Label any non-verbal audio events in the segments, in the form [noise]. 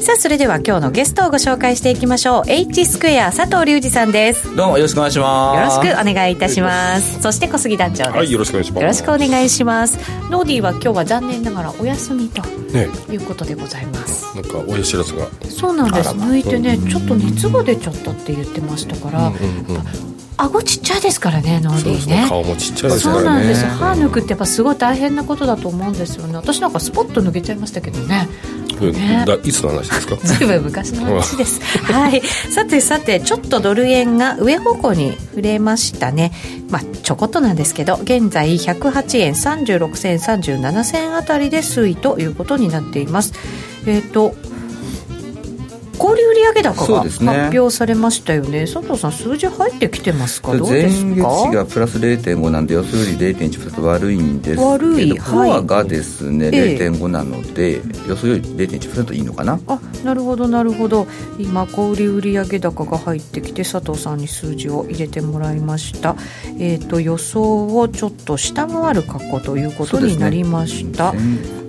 さあそれでは今日のゲストをご紹介していきましょう。H スクエア佐藤隆二さんです。どうもよろしくお願いします。よろしくお願いいたします。そして小杉団長です。はいよろしくお願いします。よろしくお願いします。ノーディーは今日は残念ながらお休みとね。いうことでございます。なんか親知らずが。そうなんです。抜いてねちょっと熱が出ちゃったって言ってましたから、うんうんうん顎ちっちゃいですからねノーディーね。顔もちっちゃいですそうからね。なんです。歯抜くってやっぱすごい大変なことだと思うんですよね。私なんかスポッと抜けちゃいましたけどね。うんね。だいつの話ですか？[laughs] ずいぶん昔の話です。[laughs] はい。さてさてちょっとドル円が上方向に触れましたね。まあちょこっとなんですけど現在108円36銭37銭あたりで推移ということになっています。えっ、と小売売上高が発表されましたよね。佐藤さん数字入ってきてますか？どう前です月か比がプラス0.5なんで予想より0.1%悪いんですけど悪い。コアがですね、ええ0.5なので予想より0.1%いいのかな？あなるほどなるほど。今小売売上高が入ってきて佐藤さんに数字を入れてもらいました、えー、と予想をちょっと下回る格好ということになりました、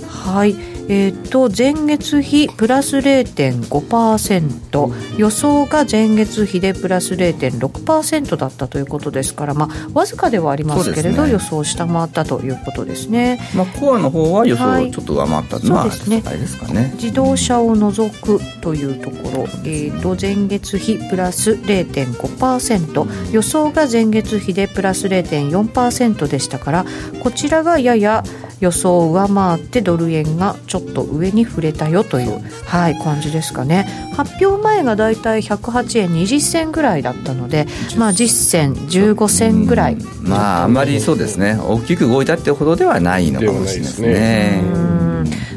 はい。えー、と前月比プラス0.5%予想が前月比でプラス0.6%だったということですから、まあ、わずかではありますけれど、ね。予想を下回ったということですね。まあ、コアの方は予想はい。をちょっと上回ったのは、そうですね。あれですかね。自動車を除くというところ、えー、と前月比プラス0.5%予想が前月比でプラス0.4%でしたからこちらがやや予想を上回ってドル円がちょっと上に触れたよという、はい、感じですかね。発表前がだいたい108円20銭ぐらいだったので、まあ、10銭15銭ぐらい、まああんまりそうですね。大きく動いたってほどではないのかもしれないですね。うん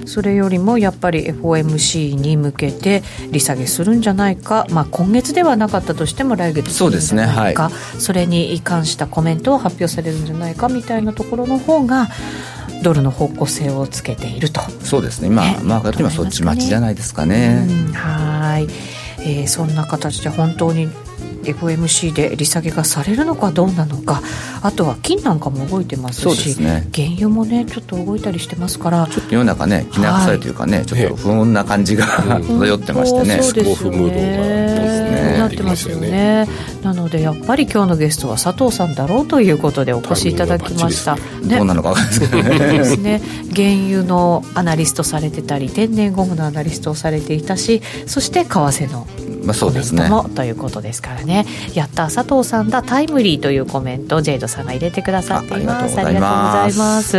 それよりもやっぱり FOMC に向けて利下げするんじゃないか、まあ、今月ではなかったとしても来月するんじゃないか。そうそれに関したコメントを発表されるんじゃないかみたいなところの方がドルの方向性をつけていると。そうですね。今ねまあ今そっち待ちじゃないですかね。うん。はい、えーそんな形で本当に FOMC で利下げがされるのかどうなのか。あとは金なんかも動いてますしね。原油もねちょっと動いたりしてますから。ちょっと世の中ねきな臭いというかね、ちょっと不穏な感じが漂ってましてね、そうですよスコーフムードがねなってますよね。なのでやっぱり今日のゲストは佐藤さんだろうということでお越しいただきました。タねどうなのか分かんないですけどね。[laughs] ですね。原油のアナリストされてたり天然ゴムのアナリストをされていたしそして為替のまあそうですね。トもということですからね。やった佐藤さんだタイムリーというコメントをジェイドさんが入れてくださっています。あありがとうございます。います。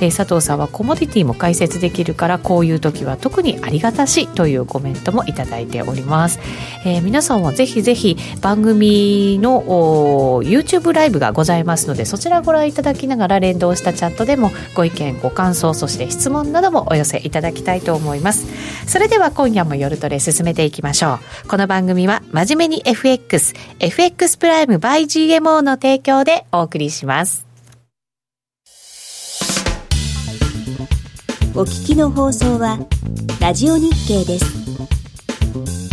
えー佐藤さんはコモディティも解説できるからこういう時は特にありがたしというコメントもいただいております、えー皆さんはぜひぜひ番組のおー YouTube ライブがございますのでそちらご覧いただきながら連動したチャットでもご意見ご感想そして質問などもお寄せいただきたいと思います。それでは今夜も夜トレ進めていきましょう。この番組は真面目に FXFX プライム by GMO の提供でお送りしますお聞きの放送はラジオ日経です。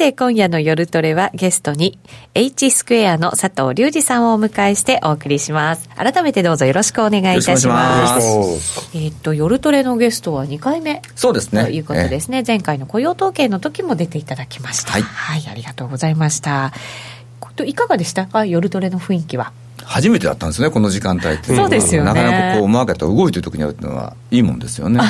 て、今夜の夜トレはゲストに H スクエアの佐藤隆二さんをお迎えしてお送りします。改めてどうぞよろしくお願いいたしま。ますえっと、夜トレのゲストは2回目そうですねということですね。前回の雇用統計の時も出ていただきました。はいはい、ありがとうございました。いかがでしたか？夜トレの雰囲気は。初めてだったんですね、この時間帯って。そうですよねなかなかこう、マーケットが動いてる時にやるっていうのは、いいもんですよね。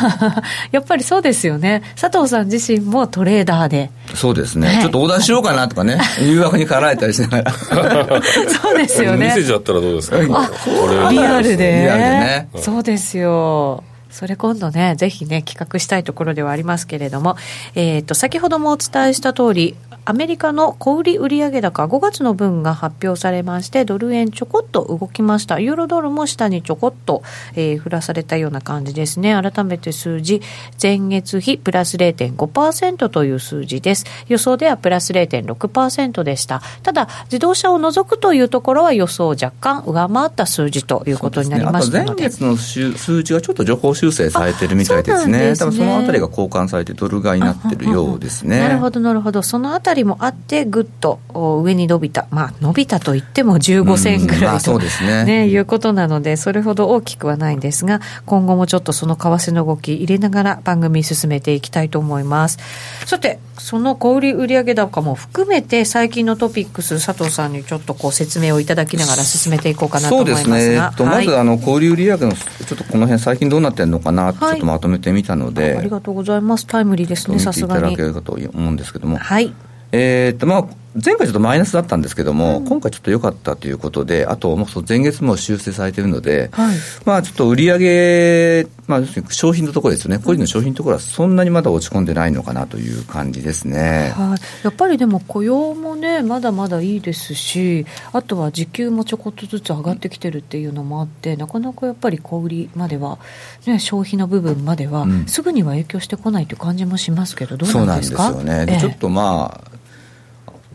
やっぱりそうですよね。佐藤さん自身もトレーダーで。そうですね、はいちょっとオーダーしようかなとかね、[laughs] 誘惑に駆られたりしながら。そうですよねメッセー。ジあったらどうですか？これリアルで。リアルでねそうですよ。それ今度ね、ぜひね、企画したいところではありますけれども、えっ、と、先ほどもお伝えした通り、アメリカの小売売上高5月の分が発表されまして、ドル円ちょこっと動きました。ユーロドルも下にちょこっと、えー振らされたような感じですね。改めて数字、前月比プラス0.5%という数字です。予想ではプラス0.6%でした。ただ、自動車を除くというところは予想を若干上回った数字ということになりましたので。あと前月の数数値がちょっと情報修正されてるみたいですね。ね多分そのあたりが交換されてドル買いになってるようですね。なるほどなるほどそのあたりもあってぐっとお上に伸びた。まあ伸びたといっても15銭ぐらいと、ね。ねいうことなのでそれほど大きくはないんですが今後もちょっとその為替の動き入れながら番組進めていきたいと思います。さてその小売売上高も含めて最近のトピックス佐藤さんにちょっとこう説明をいただきながら進めていこうかなとそ思いますが。うですね、えっと、はい。まずあの小売売上の、ちょっとこの辺、最近どうなってるのかなちょっとまとめてみたので、ありがとうございます。タイムリーですね見ていたださすがに。けるかと思うんですけども、はいえーっとまあ、前回ちょっとマイナスだったんですけども、今回ちょっと良かったということで、あと、もう前月も修正されているので、はい。まあ、ちょっと売り上げ、まあ、商品のところですよね、個人の商品のところはそんなにまだ落ち込んでないのかなという感じですね。はい、やっぱりでも雇用もねまだまだいいですしあとは時給もちょこっとずつ上がってきてるっていうのもあってなかなかやっぱり小売りまでは、ね、消費の部分までは、うん。すぐには影響してこないという感じもしますけどどそううなんですなんですかよね、でええ。ちょっとまあ、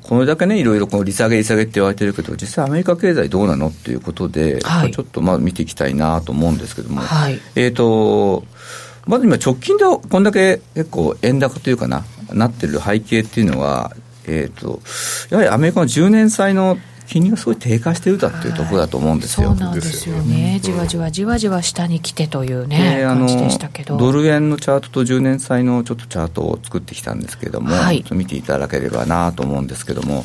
これだけね、いろいろこう利下げ、利下げって言われてるけど、実際、アメリカ経済どうなのっていうことで、はい。ちょっとまあ見ていきたいなと思うんですけども、はい。えー、とまず今、直近でこんだけ結構、円高というかな、なってる背景っていうのは、えー、とやはりアメリカの10年債の金利がすごい低下してるだっていうところだと思うんですよ。そうなんですよね。じわじわじわじわ下に来てというね、であの感じでしたけど。ドル円のチャートと10年債のちょっとチャートを作ってきたんですけども、はい。ちょっと見ていただければなと思うんですけども、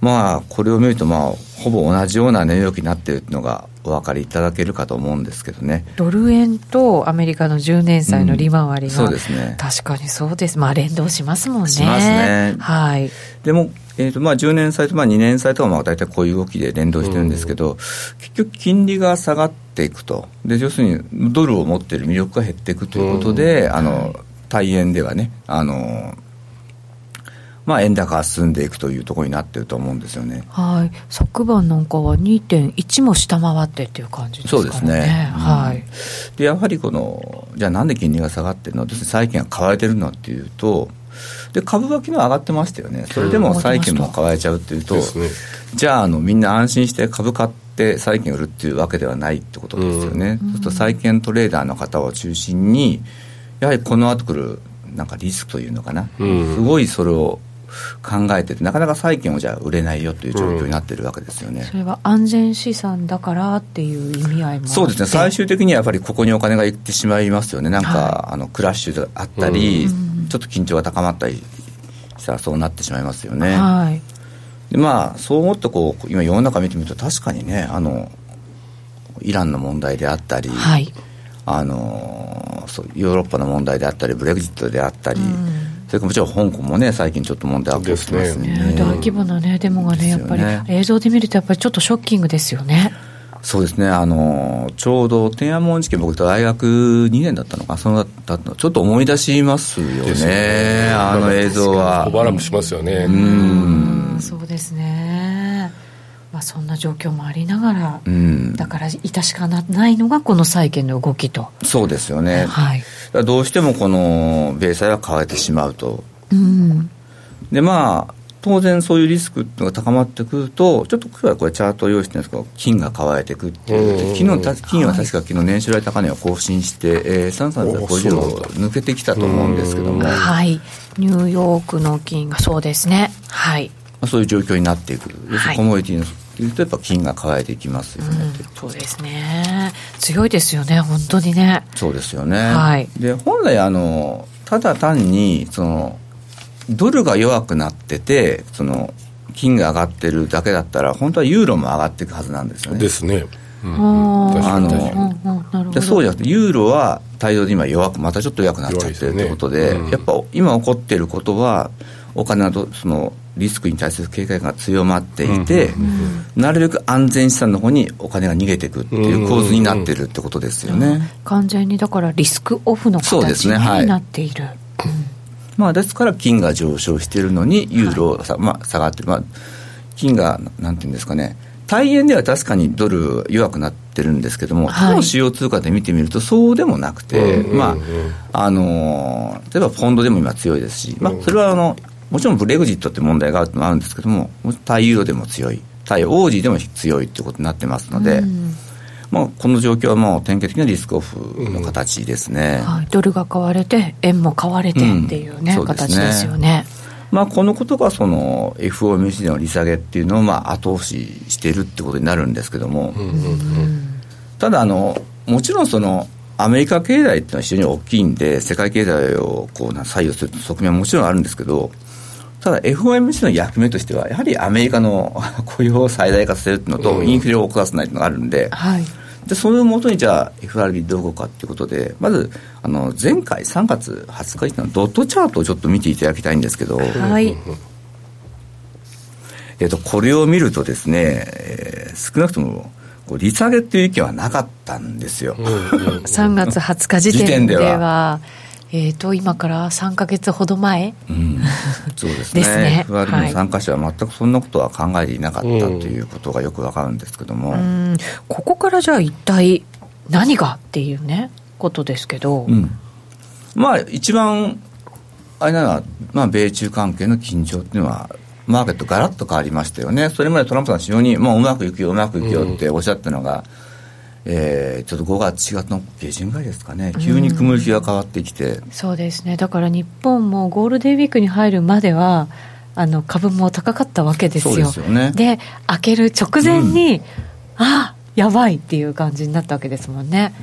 まあこれを見ると、まあ、ほぼ同じような値動きになっているのがお分かりいただけるかと思うんですけどね。ドル円とアメリカの10年債の利回りが、そうですね。確かにそうです。まあ連動しますもんね。しますね。はい。でも、えーとまあ、10年債とまあ2年債とかまあ大体こういう動きで連動してるんですけど、結局、金利が下がっていくと、で要するにドルを持っている魅力が減っていくということで、あの対円ではね、あのまあ、円高が進んでいくというところになってると思うんですよね。はい、昨晩なんかは2.1も下回ってっていう感じですからね。そうですね。うん。はい。でやはりこのじゃあなんで金利が下がってるの？債券が買われてるのっていうとで株が昨日上がってましたよね。それでも債券も買われちゃうっていうと、ですね。じゃああのみんな安心して株買って債券売るっていうわけではないってことですよね、そうすると債券トレーダーの方を中心にやはりこの後来るなん。かリスクというのかな、うんすごいそれを考えててなかなか債券をじゃあ売れないよという状況になってるわけですよね、それは安全資産だからっていう意味合いもそうですね、最終的にはやっぱりここにお金がいってしまいますよね、なんか、はあのクラッシュがあったり、うん。ちょっと緊張が高まったりしたらそうなってしまいますよね。はい。でまあ、そう思ってこう、今、世の中見てみると、確かにね、あのイランの問題であったり、はい。あのそうヨーロッパの問題であったり、ブレグジットであったり、うんそれからもちろん香港もね、最近ちょっと問題起きてますんで、ね、大規模なね、デモがね、やっぱり、映像で見るとやっぱりちょっとショッキングですよね。そうですね、あのちょうど天安門事件、僕、大学2年だったのかな、そのだったのちょっと思い出しますよね、ね。あの映像は。小。腹もしますよね。うん、そうですね。まあそんな状況もありながら、うん、だから致しかないのがこの債券の動きと。そうですよね、はい。らどうしてもこの米債は買われてしまうと、うん。でまあ、当然そういうリスクっていうのが高まってくると、ちょっと今日はこれ、チャートを用意してるんですけど、金が買われていくっていう、うん昨日た金は確か昨日年収来高値を更新して、えー、3350を抜けてきたと思うんですけども、はい。ニューヨークの金がそうですね。はい。あ、そういう状況になっていく、要するはいにコモディティのっていうと、やっぱ金が買われていきますよね、うん、そうですね。強いですよね、本当にね。そうですよね。はいで本来あのただ単にそのドルが弱くなっててその金が上がってるだけだったら、本当はユーロも上がっていくはずなんですよね。ですね。うんあー確かにあの確かにうんうんなるほでどそうじゃなくて、ユーロは大量で今弱く、またちょっと弱くなっちゃってるということで、でねうんやっぱ今起こっていることは、お金のどそのリスクに対する警戒が強まっていて、なるべく安全資産の方にお金が逃げていくっていう構図になってるってことですよね。完全にだからリスクオフの形になっている、まあ、ですから金が上昇しているのに、ユーロがさ、まあ、下がってる、まあ、金がなんていうんですかね、大円では確かにドル弱くなってるんですけども、はい。他の主要通貨で見てみると、そうでもなくて、まああのー例えばポンドでも今強いですし、まあ、それはあのもちろんブレグジットって問題があるのもあるんですけども、対ユーロでも強い、対オージーでも強いってことになってますので、うん。まあ、この状況はもう典型的なリスクオフの形ですね。はい、ドルが買われて円も買われてっていうね、うんそうですね。形ですよね。まあ、このことがその FOMC での利下げっていうのをまあ後押ししているってことになるんですけども、ただあの、もちろんそのアメリカ経済っていうのは非常に大きいんで、世界経済をこうな左右する側面はもちろんあるんですけど、ただ FOMC の役目としては、やはりアメリカの [laughs] 雇用を最大化させるっていうのと、インフレを起こさないっていうのがあるんで、はい。でそれをもとにじゃあ FRB どう動くかっていうことでまずあの前回3月20日のドットチャートをちょっと見ていただきたいんですけど、はい。えっとこれを見るとですね、えー少なくともこう利下げっていう意見はなかったんですよ、[laughs] 3月20日時点ではえー、と今から3か月ほど前うん、そうですね。ですね。FRB はい。の参加者は全くそんなことは考えていなかったということがよくわかるんですけども、うん。ここからじゃあ一体何がっていうねことですけど、うん。まあ一番あれなのは、まあ、米中関係の緊張っていうのはマーケットガラッと変わりましたよね。それまでトランプさん非常にもううまくいくようまくいくよっておっしゃったのが、えーちょっと5月4月の下旬ぐらいですかね。急に雲行きが変わってきて、そうですね。だから日本もゴールデンウィークに入るまではあの株も高かったわけですよ。そうですよね。で開ける直前に、あやばいっていう感じになったわけですもんね。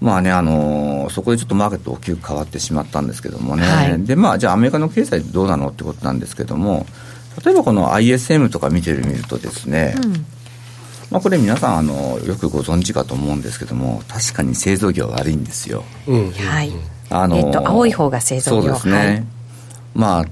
まあね、あのーそこでちょっとマーケット大きく変わってしまったんですけどもね、はい。でまあ、じゃあ、アメリカの経済どうなのってことなんですけども、例えばこの ISM とか見てる見るとですね、うんまあ、これ皆さんあのよくご存知かと思うんですけども確かに製造業悪いんですよ。うんはい。あのえっと青い方が製造業。そうですね、はい。まあ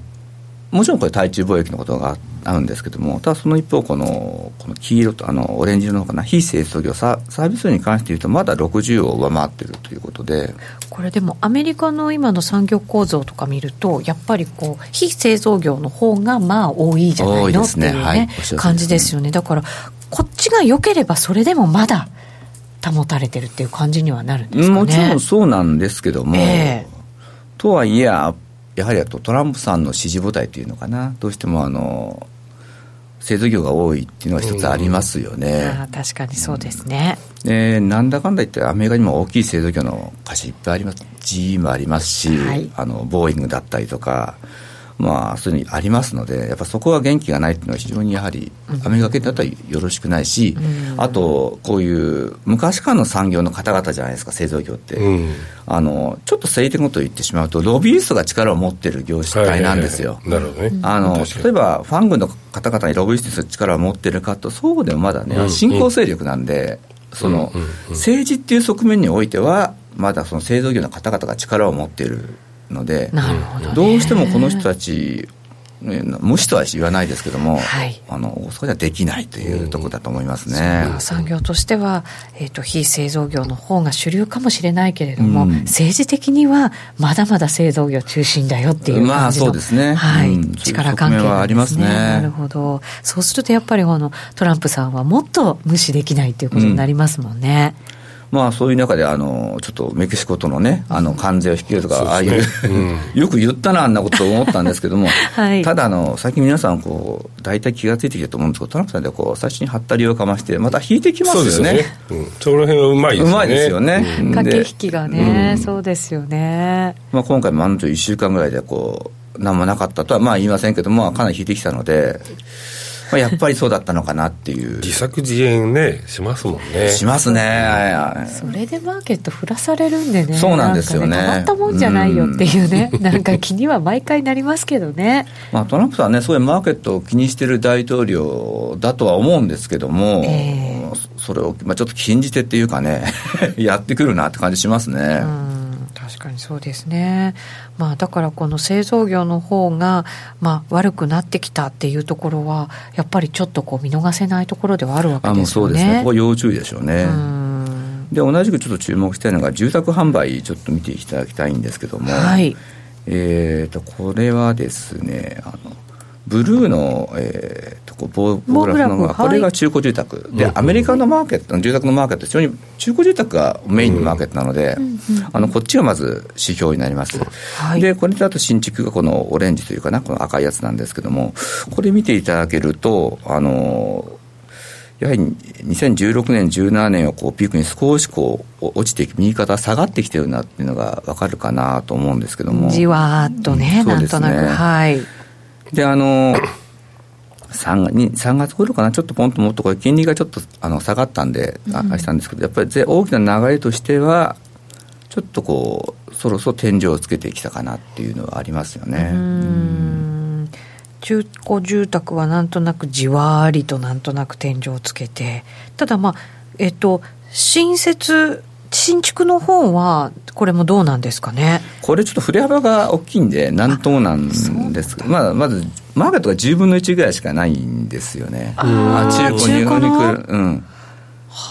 もちろんこれ対中貿易のことがあるんですけどもただその一方このこの黄色とあのオレンジ色の方かな非製造業ササービス業に関して言うとまだ60を上回ってるということで。これでもアメリカの今の産業構造とか見るとやっぱりこう非製造業の方がまあ多いじゃないのっていう感じですよね。だからこっちが良ければそれでもまだ保たれてるっていう感じにはなるんですかね。もちろんそうなんですけども、ええ。とはいえやはりあとトランプさんの支持母体というのかな。どうしてもあの製造業が多いっていうのは一つありますよね。ああ確かにそうですね、でなんだかんだ言ってアメリカにも大きい製造業の会社いっぱいあります。GE もありますし、はい。あのボーイングだったりとかまあそういうのありますのでやっぱそこは元気がないっていうのは非常にやはりアメリカ系だったらよろしくないし、うん。あとこういう昔からの産業の方々じゃないですか製造業って、うん。あのちょっと政治的なことを言ってしまうとロビーストが力を持ってる業種体なんですよ、はいはいはい。なるほどね。あの例えばファン軍の方々にロビーストする力を持ってるかとそうでもまだね、うん新興勢力なんで、その、うんうんうん。政治っていう側面においてはまだその製造業の方々が力を持っているのでなるほど、ね、どうしてもこの人たちね無視とは言わないですけども、はい。あのそれはできないというところだと思いますね。まあ産業としては、えー、と非製造業の方が主流かもしれないけれども、うん。政治的にはまだまだ製造業中心だよっていう感じの、まあそうですね。はいうん。[laughs] 力関係はありますね。なるほど。そうするとやっぱりこのトランプさんはもっと無視できないっていうことになりますもんね。まあそういう中であのちょっとメキシコとのねあの関税を引き入れるとか、ああいうそうですねよく言ったなあんなことを思ったんですけども、はい。ただあの最近皆さんこう大体気がついてきてると思うんですけどトランプさんでこう最初にはったりをかましてまた引いてきますよね。そうですよね。うん、その辺はうまいですよね。うまいですよね。うん駆けで引きがね、そうですよね。まあ、今回も案の定1週間ぐらいでこう何もなかったとはまあ言いませんけどもかなり引いてきたのでまあ、やっぱりそうだったのかなっていう。自作自演ねしますもんね。しますね。それでマーケット振らされるんでねそうなんですよね。変わったもんじゃないよっていうね、うなんか気には毎回なりますけどね、まあ、トランプさんはねそういうマーケットを気にしてる大統領だとは思うんですけども、えー、それを、まあ、ちょっと禁じ手っていうかね [laughs] やってくるなって感じしますね。うん確かにそうですね、まあ、だからこの製造業の方がまが、あ、悪くなってきたっていうところはやっぱりちょっとこう見逃せないところではあるわけですよね。あそうですね。ここ要注意でしょうね。で同じくちょっと注目したいのが住宅販売ちょっと見ていただきたいんですけども、はい、えーとこれはですねあのブルーの、えー、とこ棒棒グラフのが、これが中古住宅、で、アメリカのマーケット、住宅のマーケット、非常に中古住宅がメインのマーケットなので、あのこっちがまず指標になります。はい、で、これだと新築がこのオレンジというかな、この赤いやつなんですけども、これ見ていただけると、あのやはり2016年、17年をこうピークに少しこう落ちて右肩下がってきてるなっていうのが分かるかなと思うんですけども。じわーっとね、うん、なんとなく。はい。で、あの、3, 3月頃かな、ちょっとポンともっとこれ、金利がちょっとあの下がったんで、あれしたんですけど、やっぱり大きな流れとしては、ちょっとこう、そろそろ天井をつけてきたかなっていうのはありますよね。中古住宅はなんとなくじわりとなんとなく天井をつけて、ただまあ、えっと、新設新築の方は、これもどうなんですかね？これちょっと振れ幅が大きいんで、なんともなんですけど、まあ、まず、マーケットが10分の1ぐらいしかないんですよね。あ中古に来る。うん。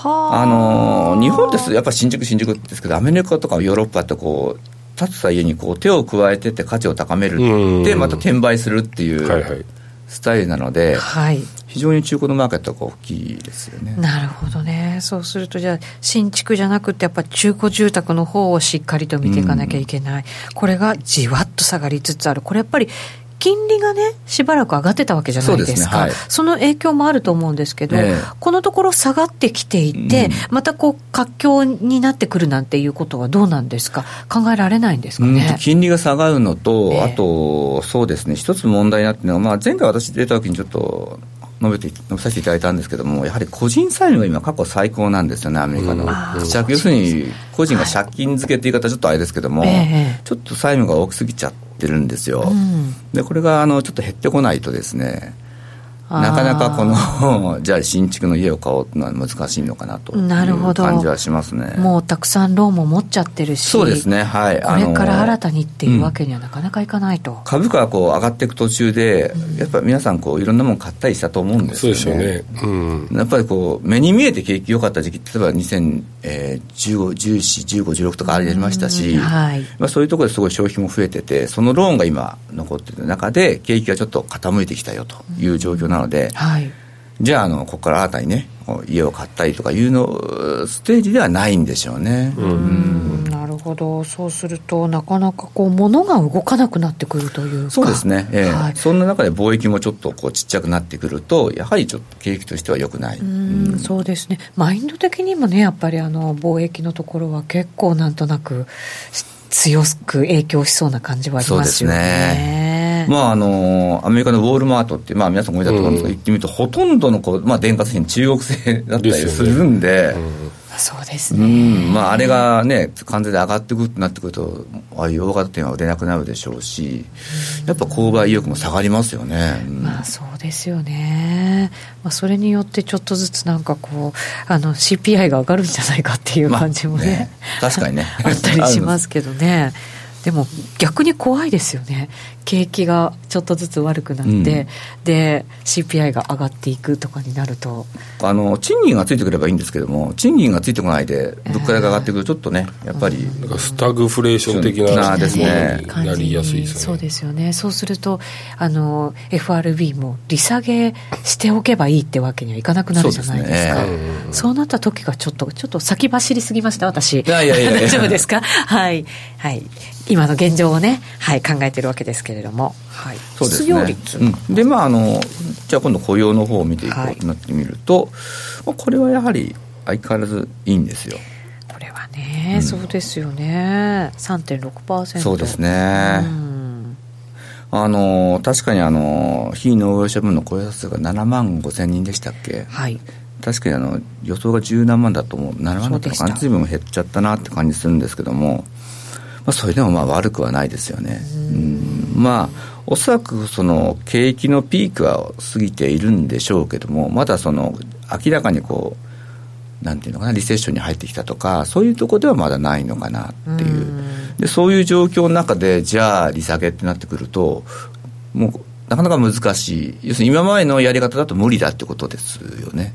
あ。の日本ですやっぱ新築新築ですけどアメリカとかヨーロッパってこう建てた家にこう手を加えてって価値を高めるってまた転売するっていうスタイルなので、はい、非常に中古のマーケットが大きいですよね。なるほどね。そうすると、じゃあ、新築じゃなくて、やっぱ中古住宅の方をしっかりと見ていかなきゃいけない。うん、これがじわっと下がりつつある。これやっぱり金利がね、しばらく上がってたわけじゃないですか、そ、ねはい、その影響もあると思うんですけど、えー、このところ下がってきていて、うん、またこう活況になってくるなんていうことはどうなんですか、考えられないんですかね、金利が下がるのと、えー、あと、そうですね、一つ問題になってるのは、まあ、前回私出た時にちょっと述べて述べさせていただいたんですけども、やはり個人債務が今、過去最高なんですよね、アメリカの。要するに、個人が借金付けって言い方、ちょっとあれですけども、はい、ちょっと債務が大きすぎちゃってるんですよ。うん、で、これがあのちょっと減ってこないとですね、なかなかこの [laughs] じゃあ新築の家を買おうというのは難しいのかなという感じはしますね。もうたくさんローンも持っちゃってるしそうですね。はい。これから新たにっていうわけにはなかなかいかないと、うん、株価がこう上がっていく途中で、うん、やっぱり皆さんこういろんなもの買ったりしたと思うんですよね。そうですよね、うん、やっぱりこう目に見えて景気良かった時期例えば2015、14、15、16とかありましたし、はい。まあ、そういうところですごい消費も増えててそのローンが今残ってる中で景気がちょっと傾いてきたよという状況なので、はい、じゃああのここから新たにね家を買ったりとかいうのステージではないんでしょうね。うん。なるほど。そうするとなかなかこう物が動かなくなってくるというそうですね、えー、はい、そんな中で貿易もちょっとこうちっちゃくなってくるとやはりちょっと景気としてはよくない。うんそうですね。マインド的にもねやっぱりあの貿易のところは結構なんとなく強く影響しそうな感じはありますよね。まああのアメリカのウォールマートって、まあ、皆さんご存知だと思うんですが、うん、行ってみるとほとんどのこう、まあ、電化製品中国製だったりするんで。そうですね、うん。まあ、あれがね完全で上がってくるってなってくるとああいう大型店は売れなくなるでしょうし、やっぱ購買意欲も下がりますよね、うん、まあそうですよね、まあ、それによってちょっとずつなんかこうあの CPI が上がるんじゃないかっていう感じもねまあね、確かにね。[laughs] あったりしますけどね。[laughs] でも逆に怖いですよね景気がちょっとずつ悪くなって、うん、で CPI が上がっていくとかになると。あの賃金がついてくればいいんですけども賃金がついてこないで物価が上がってくるとちょっとねやっぱり、なんかスタグフレーション的なですね。なりやすいですね。そうですよね。そうするとあの FRB も利下げしておけばいいってわけにはいかなくなるじゃないですか。そう、ね。そうなった時がちょっとちょっと先走りすぎました私。いやいやいや [laughs] 大丈夫ですか？はい。はい。今の現状をね、はい、考えてるわけですけれども、はい、そうですね、うん、でまああのじゃあ今度雇用の方を見ていこうとなってみると、はい、これはやはり相変わらずいいんですよ。これはね、うん、そうですよね。3.6%そうですね、うん、ああの確かにあの非農業者分の雇用者数が7万5千人でしたっけ、はい、確かにあの予想が十何万だと思う7万だったのかな？随分減っちゃったなって感じするんですけども、まあ、それでもまあ悪くはないですよね。うん。まあおそらくその景気のピークは過ぎているんでしょうけどもまだその明らかにこうなんていうのかなリセッションに入ってきたとかそういうところではまだないのかなっていう。でそういう状況の中でじゃあ利下げってなってくるともうなかなか難しい。要するに今までのやり方だと無理だってことですよね。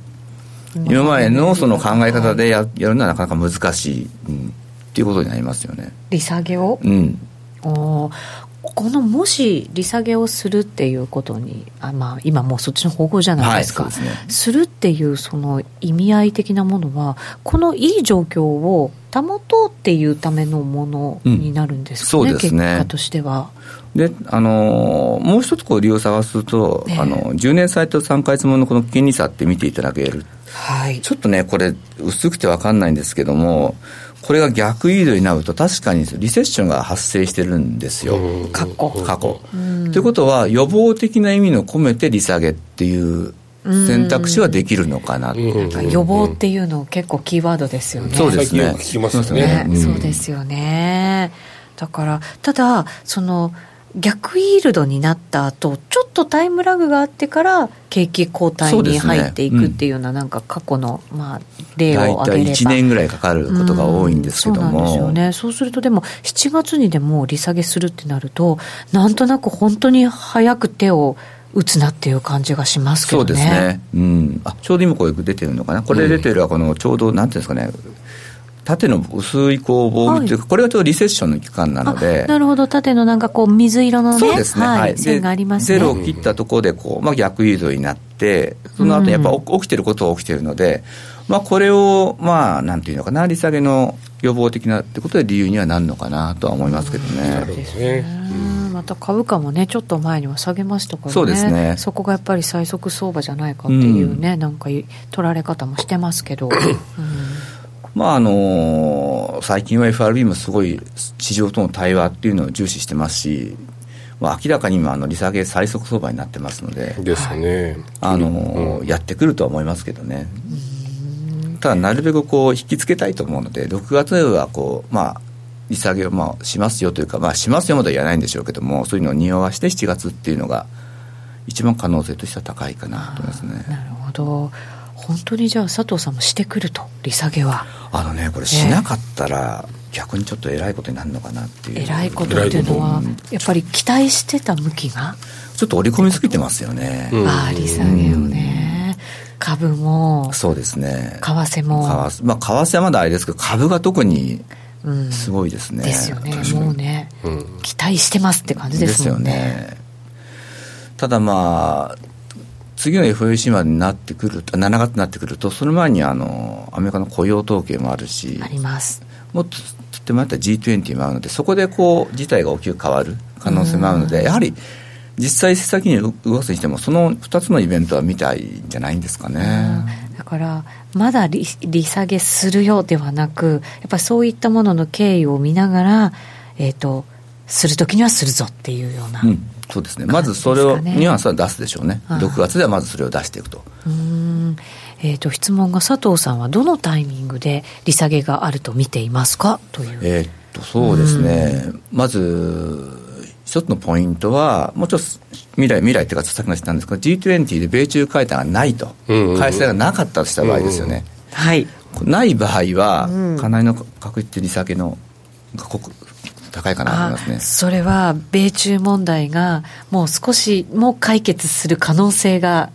今までのその考え方でややるのはなかなか難しい、うん、っていうことになりますよね。利下げを？うん。おこのもし利下げをするっていうことにあ、まあ、今もうそっちの方向じゃないですか、はいすね、するっていうその意味合い的なものはこのいい状況を保とうっていうためのものになるんですかね、うん、そうですね。結果としては。であのもう一つこう理由を探すと、ね、あの10年債と3か月ものこの金利差って見ていただける、はい、ちょっとねこれ薄くて分かんないんですけどもこれが逆イードになると確かにリセッションが発生してるんですよ。過去。過去。ということは予防的な意味の込めて利下げっていう選択肢はできるのかな、予防っていうの結構キーワードですよね。そうですね。聞きますね、ね、そうですよね。だからただその逆イールドになった後ちょっとタイムラグがあってから景気後退に入っていくっていうような、なんか過去の、まあ、例を挙げれば1年ぐらいかかることが多いんですけども、うん、そうですよねそうするとでも7月にでも利下げするってなるとなんとなく本当に早く手を打つなっていう感じがしますけどね。そうですね。うん。あ、ちょうど今これ出てるのかな。これ出てるはこのちょうど、なんていうんですかね。縦の薄いこう棒っていうか、はい、これがちょうどリセッションの期間なのでなるほど。縦のなんかこう水色のねそうですね、はい、線がありますね。ゼロを切ったところでこう、まあ、逆誘導になってその後やっぱ起きてることは起きてるので、まあ、これをまあなんていうのかな利下げの予防的なってことで理由にはなるのかなとは思いますけどね。なるほどね。また株価もねちょっと前には下げましたからね。そうですね。そこがやっぱり最速相場じゃないかっていうね、うん、なんか取られ方もしてますけど、[laughs] うんまああの最近は FRB もすごい市場との対話っていうのを重視してますし、まあ、明らかに今あの利下げ最速相場になってますのでですね。あの、うん、やってくるとは思いますけどね。ただなるべくこう引きつけたいと思うので6月はこうまあ利下げをまあしますよというか、まあ、しますよまでは言わないんでしょうけどもそういうのを匂わして7月っていうのが一番可能性としては高いかなと思いますね。なるほど本当にじゃあ佐藤さんもしてくると利下げは。あのねこれしなかったら、逆にちょっとえらいことになるのかなっていう。えらいことっていうのはやっぱり期待してた向きが？ちょっと織り込みすぎてますよね、うん、ああ利下げをね、株もそうですね。為替も。為,、まあ、為替はまだあれですけど株が特にすごいですね、うん、ですよね。もうね、うん、期待してますって感じですよね。ただまあ次の FOMC までになってくると7月になってくるとその前にあのアメリカの雇用統計もあるしあります。もっととってもあったら G20 もあるのでそこでこう事態が大きく変わる可能性もあるのでやはり実際先に動かすにしてもその2つのイベントは見たいんじゃないんですかね。だからまだ利利下げするよではなくやっぱりそういったものの経緯を見ながら、えーと、するときにはするぞっていうような、うん、そうですね。まずそれを、ニュアンスは出すでしょうね。6月ではまずそれを出していくと。うん。えーと、質問が佐藤さんはどのタイミングで利下げがあると見ていますか？という。えー、っとそうですね、まず一つのポイントは、もうちょっと未来、未来っていうか、さっきのなんですけど、G20 で米中会談がないと、開催がなかったとした場合ですよね。はい。ない場合は、かなりの確率利下げの高いかなと思いますね。それは米中問題がもう少しも解決する可能性が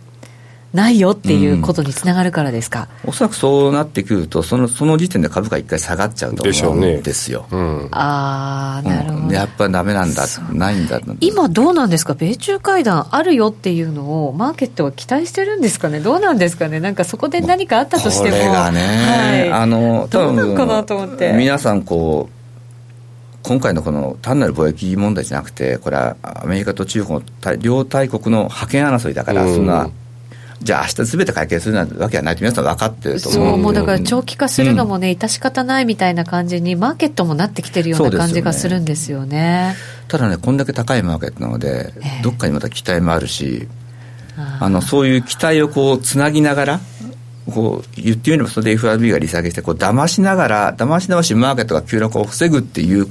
ないよっていうことにつながるからですか、うん、おそらくそうなってくるとそのその時点で株価一回下がっちゃうと思うんですよ、ね。うん、ああなるほど、やっぱりダメなんだないんだ今どうなんですか？米中会談あるよっていうのをマーケットは期待してるんですかね？どうなんですかね？なんかそこで何かあったとしても。これがね、はい、あのどうなのかなと思って。皆さんこう今回のこの単なる貿易問題じゃなくて、これはアメリカと中国の両大国の覇権争いだから、そんなじゃあ明日すべて解決するなんてわけはないと皆さん分かってると思うそうもうだから長期化するのもね、うん、致し方ないみたいな感じにマーケットもなってきてるような感、じがするんですよね。ただねこんだけ高いマーケットなので、えー、どっかにまた期待もあるしあのそういう期待をこうつなぎながらこう言ってみればそれで FRB が利下げしてこう騙しながら騙し騙しマーケットが急落を防ぐっていう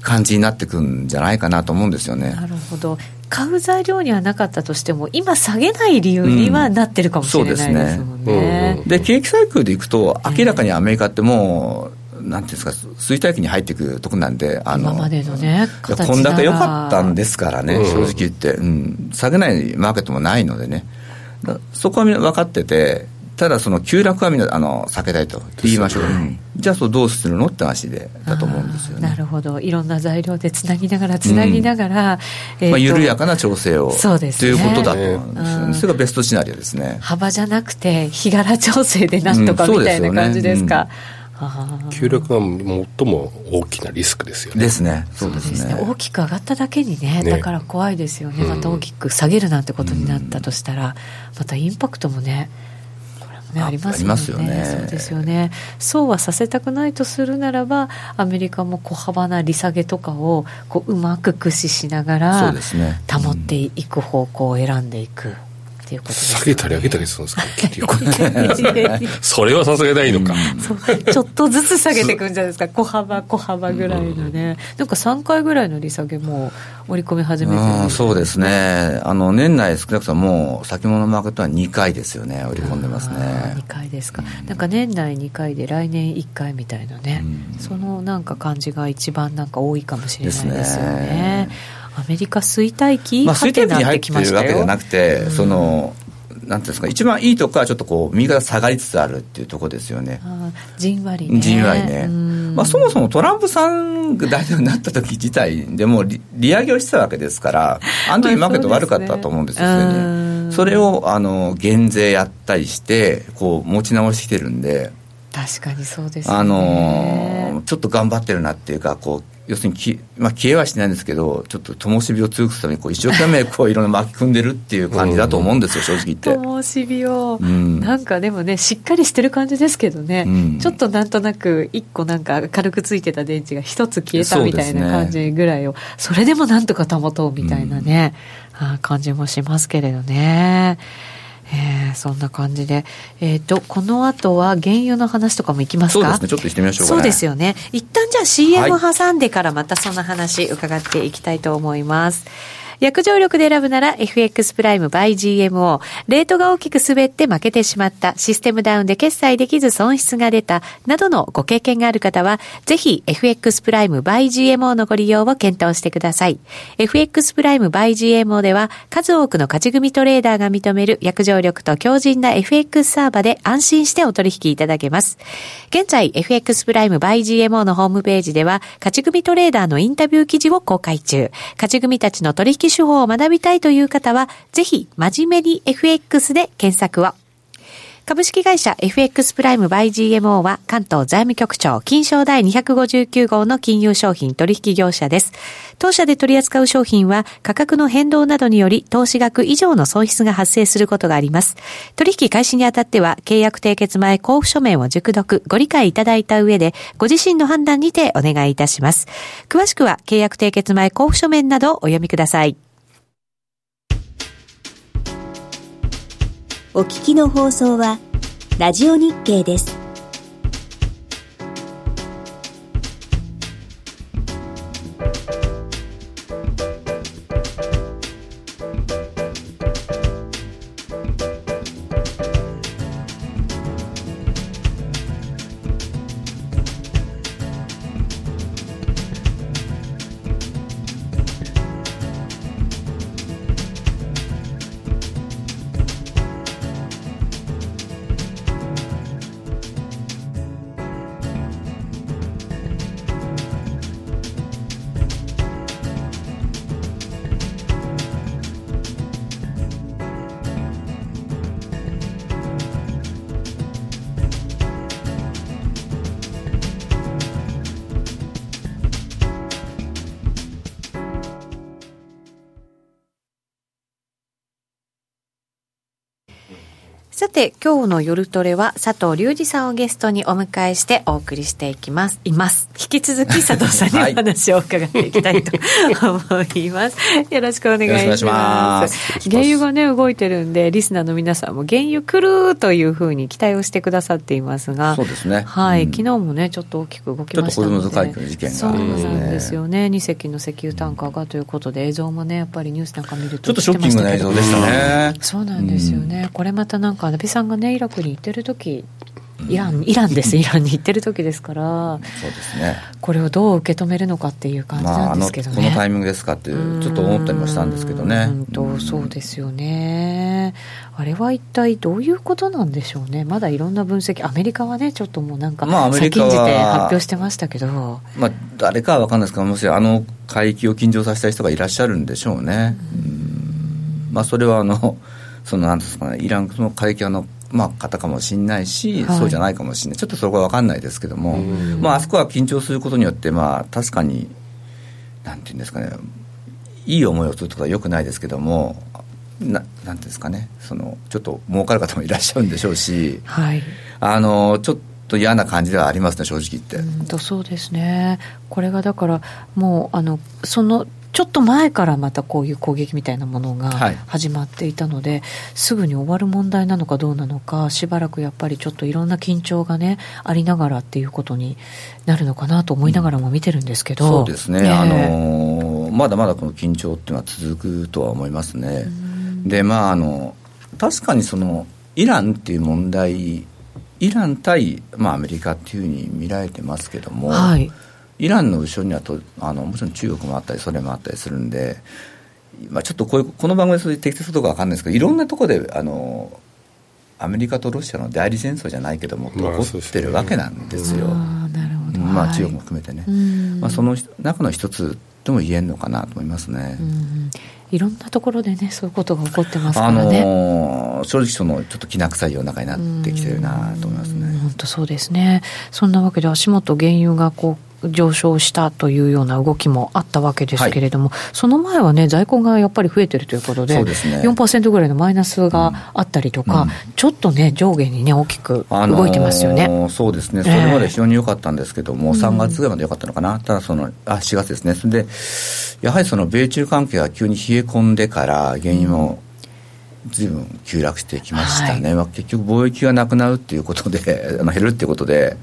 感じになってくんじゃないかなと思うんですよね。なるほど。買う材料にはなかったとしても今下げない理由にはなってるかもしれないですもんね。ですね、で景気サイクルでいくと明らかにアメリカってもう、なんていうんですか、衰退期に入っていくとこなんで、あの今までのね、こんだけ良かったんですからね、うん、正直言って、うん、下げないマーケットもないのでね、そこはみんな分かってて、ただその急落はみんなあの避けたいと言いましょう、うん、じゃあそうどうするのって話でだと思うんですよね。なるほど。いろんな材料でつなぎながらつなぎながら、うん、えー、まあ、緩やかな調整をそうです、ね、ということだと思うんですよね、それがベストシナリオですね。幅じゃなくて日柄調整でなんとかみたいな感じですか、急落が最も大きなリスクですよね。ですね。そうですね。大きく上がっただけにね、だから怖いですよね。また大きく下げるなんてことになったとしたら、またインパクトもね、ね、ありますよね、ね、そうですよね。そうはさせたくないとするならばアメリカも小幅な利下げとかをこううまく駆使しながら、ね、保っていく方向を選んでいく。ていうことです下げたり上げたりするんですか？[laughs] それはさすがないのか、う。ん、ちょっとずつ下げていくんじゃないですか。小幅小幅ぐらいのね、うん、なんか3回ぐらいの利下げも織り込み始めてそうですね。あの年内少なくとももう先物マーケットは2回ですよね。織り込んでますね。2回ですか、なんか年内2回で来年1回みたいなね、そのなんか感じが一番なんか多いかもしれないですよねアメリカ衰退期、まあ、衰退期に入ってるわけじゃなくて、うん、そのなんていうんですか一番いいとこはちょっとこう右肩下がりつつあるっていうところですよね。じんわりね。じんわりね、まあ、そもそもトランプさんが大統領になった時自体でも利利上げをしてたわけですからあの時マーケット悪かったと思うんですよ、ね、それをあの減税やったりしてこう持ち直してきてるんで。確かにそうです、ね、あのちょっと頑張ってるなっていうかこう要するにき、まあ、消えはしないんですけど、ちょっと灯火を強くするためにこう、一生懸命こういろんな巻き込んでるっていう感じだと思うんですよ、正直言って。灯火を、うん、なんかでもね、しっかりしてる感じですけどね、うん、ちょっとなんとなく、一個なんか軽くついてた電池が一つ消えたみたいな感じぐらいを、そ、ね,、れでもなんとか保とうみたいなね、うん、感じもしますけれどね。えー、そんな感じで、えっ、ー、と、この後は原油の話とかもいきますか？そうですね、ちょっとしてみましょうか、ね、そうですよね。一旦じゃあ CM 挟んでからまたその話伺っていきたいと思います。はい約定力で選ぶなら FX プライム by GMO。レートが大きく滑って負けてしまった、システムダウンで決済できず損失が出た、などのご経験がある方は、ぜひ FX プライム by GMO のご利用を検討してください。FX プライム by GMO では、数多くの勝ち組トレーダーが認める約定力と強靭な FX サーバで安心してお取引いただけます。現在、FX プライム by GMO のホームページでは、勝ち組トレーダーのインタビュー記事を公開中。勝ち組たちの取引手法を学びたいという方は、ぜひ、真面目に FX で検索を。株式会社 FX プライムバイ GMO は関東財務局長金賞第259号の金融商品取引業者です。当社で取り扱う商品は価格の変動などにより投資額以上の損失が発生することがあります。取引開始にあたっては契約締結前交付書面を熟読ご理解いただいた上でご自身の判断にてお願いいたします。詳しくは契約締結前交付書面などお読みください。お聞きの放送は、ラジオ日経です。さて、今日の夜トレは佐藤隆二さんをゲストにお迎えしてお送りしていきます。います。引き続き佐藤さんにお話を伺っていきたいと思い [laughs] ます。よろしくお願いします。原油がね、動いてるんで、リスナーの皆さんも原油来るというふうに期待をしてくださっていますが、そうですね。はい、うん、昨日もね、ちょっと大きく動きましたので。ちょっとホルムズ海峡の事件が、そうなんですよね。2隻の石油タンカーがということで、映像もね、やっぱりニュースなんか見るとちょっとショッキングな映像でしたね。そうなんですよね。うん、これまたなんか、安倍さんがね、イラクに行ってる時イランイランです、[laughs] イランに行ってる時ですから、そうですね、これをどう受け止めるのかっていう感じなんですけどね、まあ、このタイミングですかってちょっと思ったりもしたんですけどね。とそうですよね、あれは一体どういうことなんでしょうね、まだいろんな分析、アメリカはね、ちょっともうなんか、先んじて発表してましたけど、まあ、誰かは分かんないですけど、もしあの海域を緊張させた人がいらっしゃるんでしょうね。うまあ、それはあのそのなんですかね、イランの海域はのまあ、方かもしれないし、はい、そうじゃないかもしれない、ちょっとそこは分かんないですけども、まあ、あそこは緊張することによって、まあ、確かに、なんていうんですかね、いい思いをするとかはよくないですけども、ななんですかね、そのちょっと儲かる方もいらっしゃるんでしょうし、はい、あのちょっと嫌な感じではありますね、正直言って。うんとそうですね。これがだからもうあのそのちょっと前からまたこういう攻撃みたいなものが始まっていたので、はい、すぐに終わる問題なのかどうなのかしばらくやっぱりちょっといろんな緊張がねありながらっていうことになるのかなと思いながらも見てるんですけど、そうですね、あのまだまだこの緊張っていうのは続くとは思いますね。でまああの確かにそのイランっていう問題イラン対、まあ、アメリカっていうふうに見られてますけども、はいイランの後ろにはとあのもちろん中国もあったりソ連もあったりするんで、まあ、ちょっとこういうこの番組で適切かどうか分かんないですけどいろんなところであのアメリカとロシアの代理戦争じゃないけども起こってるわけなんですよ。まあ、中国も含めてね、まあ、その中の一つとも言えるのかなと思いますね。いろんなところでね、そういうことが起こってますからね。あのー、正直その、ちょっときな臭い世の中になってきてるなと思いますね。本当そうですね。そんなわけで足元原油がこう、上昇したというような動きもあったわけですけれども、はい、その前はね、在庫がやっぱり増えてるということで、そうですね、4%ぐらいのマイナスがあったりとか、うん、ちょっとね、上下にね、大きく動いてますよね、あのー、そうですね、それまで非常に良かったんですけども、えー、3月ぐらいまで良かったのかな、ただその、あ、4月ですね、それで、やはりその米中関係が急に冷え込んでから、原油も、ずいぶん急落してきましたね、はい、結局、貿易がなくなるっていうことで、[laughs] あの減るっていうことで、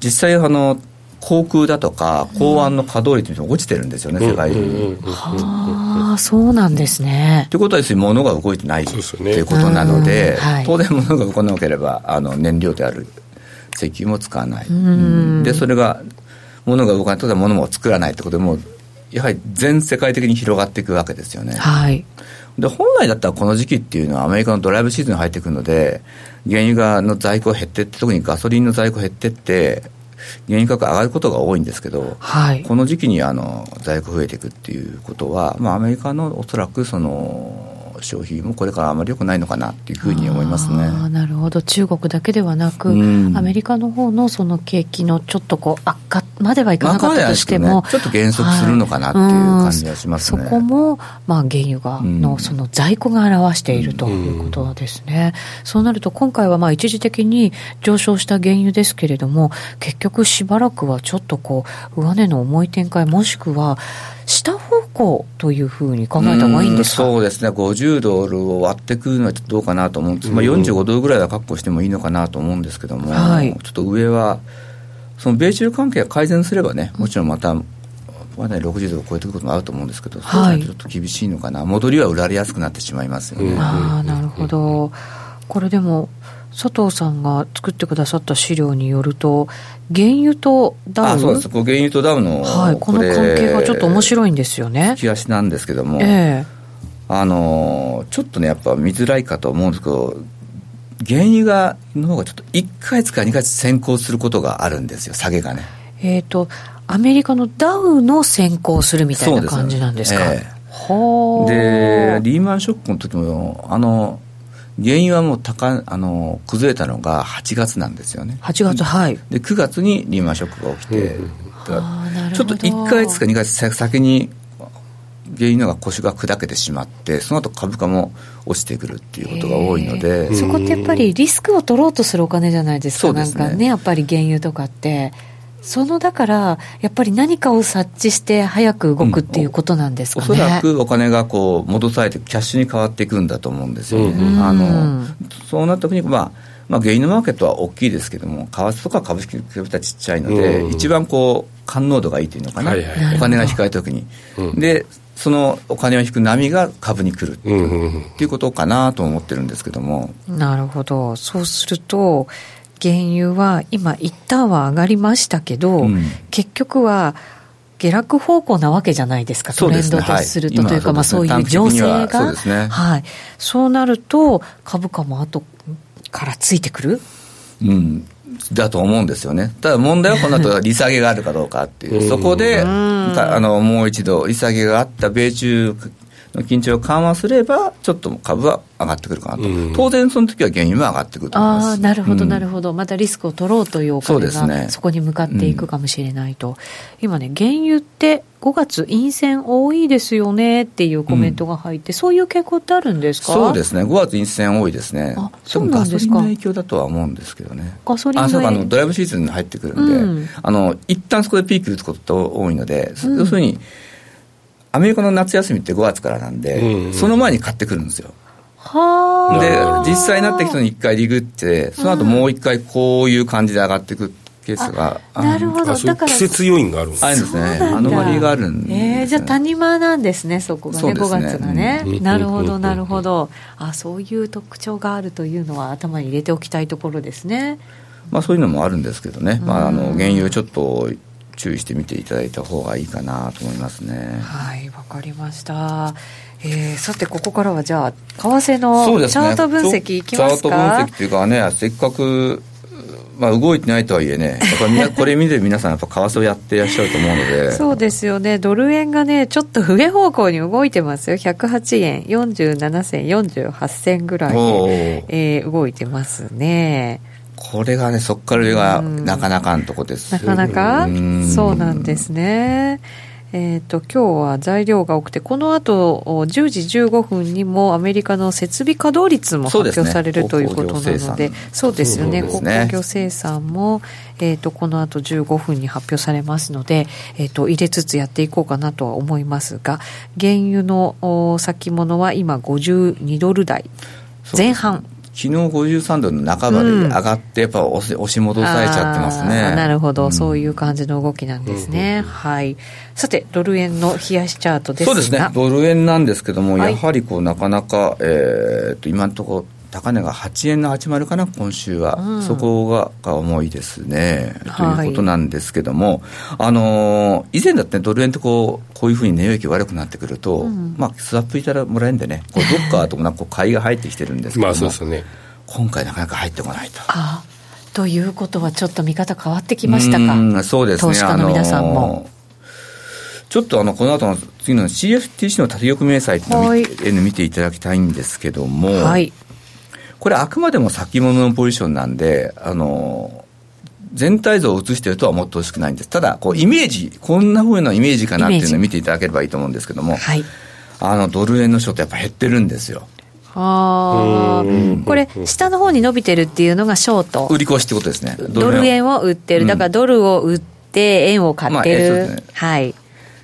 実際あの、航空だとか港湾の稼働率が落ちてるんですよね、世界中に。はあ、そうなんですね。ということは、要するに物が動いてないと、ね、いうことなので、はい、当然物が動かなければあの燃料である石油も使わない。で、それが、物が動かないと物も作らないということでもやはり全世界的に広がっていくわけですよね。はい。で本来だったらこの時期っていうのはアメリカのドライブシーズンに入ってくるので原油がの在庫が減ってって特にガソリンの在庫減ってって原油価格上がることが多いんですけど、はい、この時期にあの在庫増えていくっていうことは、まあ、アメリカのおそらくその消費もこれからあまり良くないのかなっていうふうに思いますね。なるほど、中国だけではなく、うん、アメリカの方のその景気のちょっとこう悪化まではいかなかったとしても、ね、ちょっと減速するのかなっていう感じがしますね、はい、そこも、まあ、原油がのその在庫が表しているということですね、うん、そうなると、今回はまあ一時的に上昇した原油ですけれども、結局しばらくはちょっとこう、上値の重い展開、もしくは、下方向というふうに考えた方がいいんですか？そうですね、50ドルを割ってくるのはちょっとどうかなと思うんです、まあ、45ドルぐらいは確保してもいいのかなと思うんですけども、はい、ちょっと上は、その米中関係が改善すればね、もちろんまた、まだ60ドルを超えていくこともあると思うんですけど、はい、ちょっと厳しいのかな、戻りは売られやすくなってしまいますよね。あなるほど。これでも佐藤さんが作ってくださった資料によると、原油とダウあそうです、こう原油とダウの、はい、この関係がちょっと面白いんですよね。引き足なんですけども、えー、あのちょっとね、やっぱ見づらいかと思うんですけど、原油がの方がちょっと1か月か2か月先行することがあるんですよ、下げがね。えっ、と、アメリカのダウの先行するみたいな感じなんですか？で、えー、リーマンショックの時も、あの、原油はもう高あの崩れたのが8月なんですよね。8月、はい。で、9月にリーマンショックが起きて、ちょっと1か月か2か月先に原油のが腰が砕けてしまってその後株価も落ちてくるっていうことが多いので。そこってやっぱりリスクを取ろうとするお金じゃないですか、ね、なんかねやっぱり原油とかって。そのだからやっぱり何かを察知して早く動くっていうことなんですかね、うん、おそらくお金がこう戻されてキャッシュに変わっていくんだと思うんですよね、うん、あのそうなった時にまあまあ、原油のマーケットは大きいですけども、為替とか株式比べたらちっちゃいので、うん、一番こう、感濃度がいいというのかな、はいはい、お金が控えたときに、うん、で、そのお金を引く波が株に来るっていうことかなと思ってるんですけども。なるほど、そうすると、原油は今、一旦は上がりましたけど、うん、結局は、下落方向なわけじゃないですか、トレンドとすると、というか、まあ、そういう情勢が、そうですね、はい、そうなると、株価も後からついてくる？うんだと思うんですよね。ただ問題はこの後 [laughs] 利下げがあるかどうかっていう、そこで、あの、もう一度利下げがあった米中の緊張を緩和すれば、ちょっと株は上がってくるかなと、当然その時は原油も上がってくると思います。あなるほど、なるほど、またリスクを取ろうというお金が、ね、そこに向かっていくかもしれないと、うん、今ね、原油って5月、陰線多いですよねっていうコメントが入って、うん、そういう傾向ってあるんですか？そうですね、5月、陰線多いですね、あそうなんですか？ガソリンの影響だとは思うんですけどね、ガソリンあそうあのドライブシーズンに入ってくるんで、うん、あの一旦そこでピーク打つこと多いので、要するに、アメリカの夏休みって5月からなんで、うんうん、その前に買ってくるんですよ。で実際になってきたのに1回リグってその後もう1回こういう感じで上がっていくケースがなるほど。だから季節要因があるんですあるんですね。アノマリーがあるんで、ね、えー、じゃあ谷間なんですねそこがねね。5月がね、うん、なるほどなるほど。あそういう特徴があるというのは頭に入れておきたいところですね。まあそういうのもあるんですけどね、まあ、あの原油ちょっと注意して見ていただいた方がいいかなと思いますね。はいわかりました。えー、さてここからはじゃあ為替のチャート分析いきますか、チャート分析っていうかねせっかくまあ、動いてないとはいえね、やっぱ [laughs] これ見てる皆さん、やっぱ為替をやっていらっしゃると思うので。そうですよね、ドル円がね、ちょっと上方向に動いてますよ、108円47銭、48銭ぐらいで、えー、動いてますね。これがね、そこから上がなかなかのとこです。なかなか？そうなんですね。えーと、今日は材料が多くて、この後10時15分にもアメリカの設備稼働率も発表される、ね、ということなので、そうですよね、鉱工業生産も、えーと、この後15分に発表されますので、えーと、入れつつやっていこうかなとは思いますが、原油の先物は今、52ドル台。前半。昨日53ドルの半ばで上がって、やっぱ押し押し戻されちゃってますね。なるほど、うん、そういう感じの動きなんですね。うん、はい。さて、ドル円の冷やしチャートですそうですね、ドル円なんですけども、はい、やはりこうなかなか、えー、と今のところ、高値が8円の80かな、今週は、うん、そこがが重いですね、ということなんですけども、あのー、以前だってドル円ってこうこういうふうに値動き悪くなってくると、うん、まあ、スワップいたらもらえるんでね、こう [laughs] どっかともなんか買いが入ってきてるんですけども、まあそうですね、今回、なかなか入ってこないと。あということは、ちょっと見方変わってきましたか、そうですね、投資家の皆さんも。あのーちょっとあのこの後の次の CFTC の縦玉明細とい。うのを見ていただきたいんですけども、はい、これあくまでも先物のポジションなんで、あの、全体像を映しているとは思ってほしくないんです。ただ、こう、イメージ、こんなふうなイメージかなっていうのを見ていただければいいと思うんですけども、はい、あの、ドル円のショートやっぱ減ってるんですよ。あこれ、下の方に伸びてるっていうのがショート。売り越しってことですね。ドル円を売ってる。だからドルを売って、円を買ってる。まあね、はい。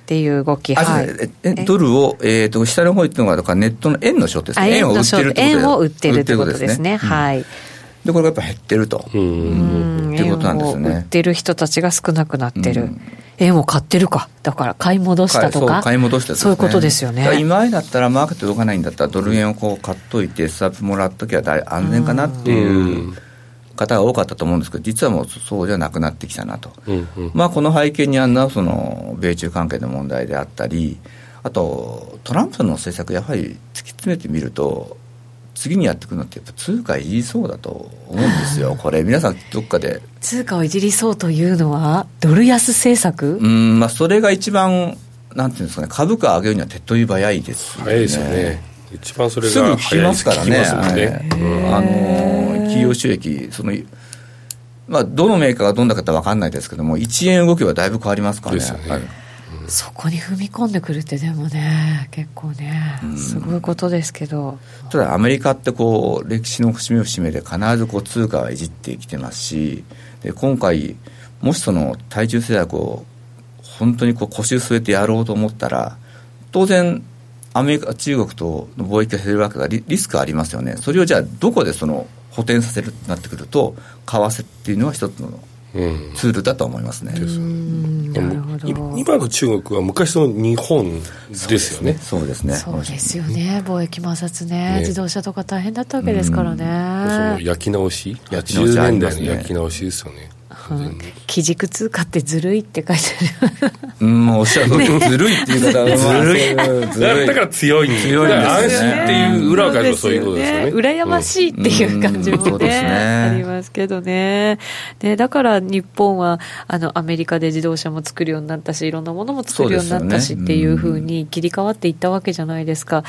っていう動き、はい、えドルを、えーと、下の方っていうのがネットの円のショートですね円を売ってるって円を売ってるってことですね、はい、でこれがやっぱ減ってると。うん。っていうことなんですね。売ってる人たちが少なくなってる、円を買ってるか。だから買い戻したとか。買い戻した、ね、そういうことですよね。今だったらマーケット動かないんだったらドル円をこう買っといてスワップもらっときゃ安全かなっていう方が多かったと思うんですけど、実はもうそうじゃなくなってきたなと、うんうん、まあ、この背景にあるのはその米中関係の問題であったり、あとトランプの政策、やはり突き詰めてみると、次にやってくるのって、やっぱ通貨いじりそうだと思うんですよ、これ、皆さん、どっかで。通貨をいじりそうというのは、ドル安政策？うん、まあ、それが一番、なんていうんですかね、株価上げるには手っ取り早いですよね。早いですよね。一番それがすぐ聞きますからね、ねあの企業収益、そのまあ、どのメーカーがどんな方分かんないですけども、1円動きはだいぶ変わりますからね。ね。そこに踏み込んでくるってでもね結構ねすごいことですけど、ただアメリカってこう歴史の節目節目で必ずこう通貨はいじってきてますしで今回もしその対中制約を本当にこう腰を据えてやろうと思ったら当然アメリカ中国との貿易が減るわけがリリスクありますよね。それをじゃあどこでその補填させるとなってくると為替っていうのは一つのツールだと思いますね。今の中国は昔の日本ですよね。そうですね。そうですよね。貿易摩擦ね自動車とか大変だったわけですからね。その焼き直し、80年代の焼き直しですよね。基軸通貨ってずるいって書いてあるうんおっしゃる通り、ずるいっていう方は [laughs] ずるい。だから強い強い安心っていう裏がそういうことですよね。羨ましいっていう感じもね,、ありますけどね。でだから日本はあのアメリカで自動車も作るようになったしいろんなものも作るようになったしっていうふうに切り替わっていったわけじゃないですか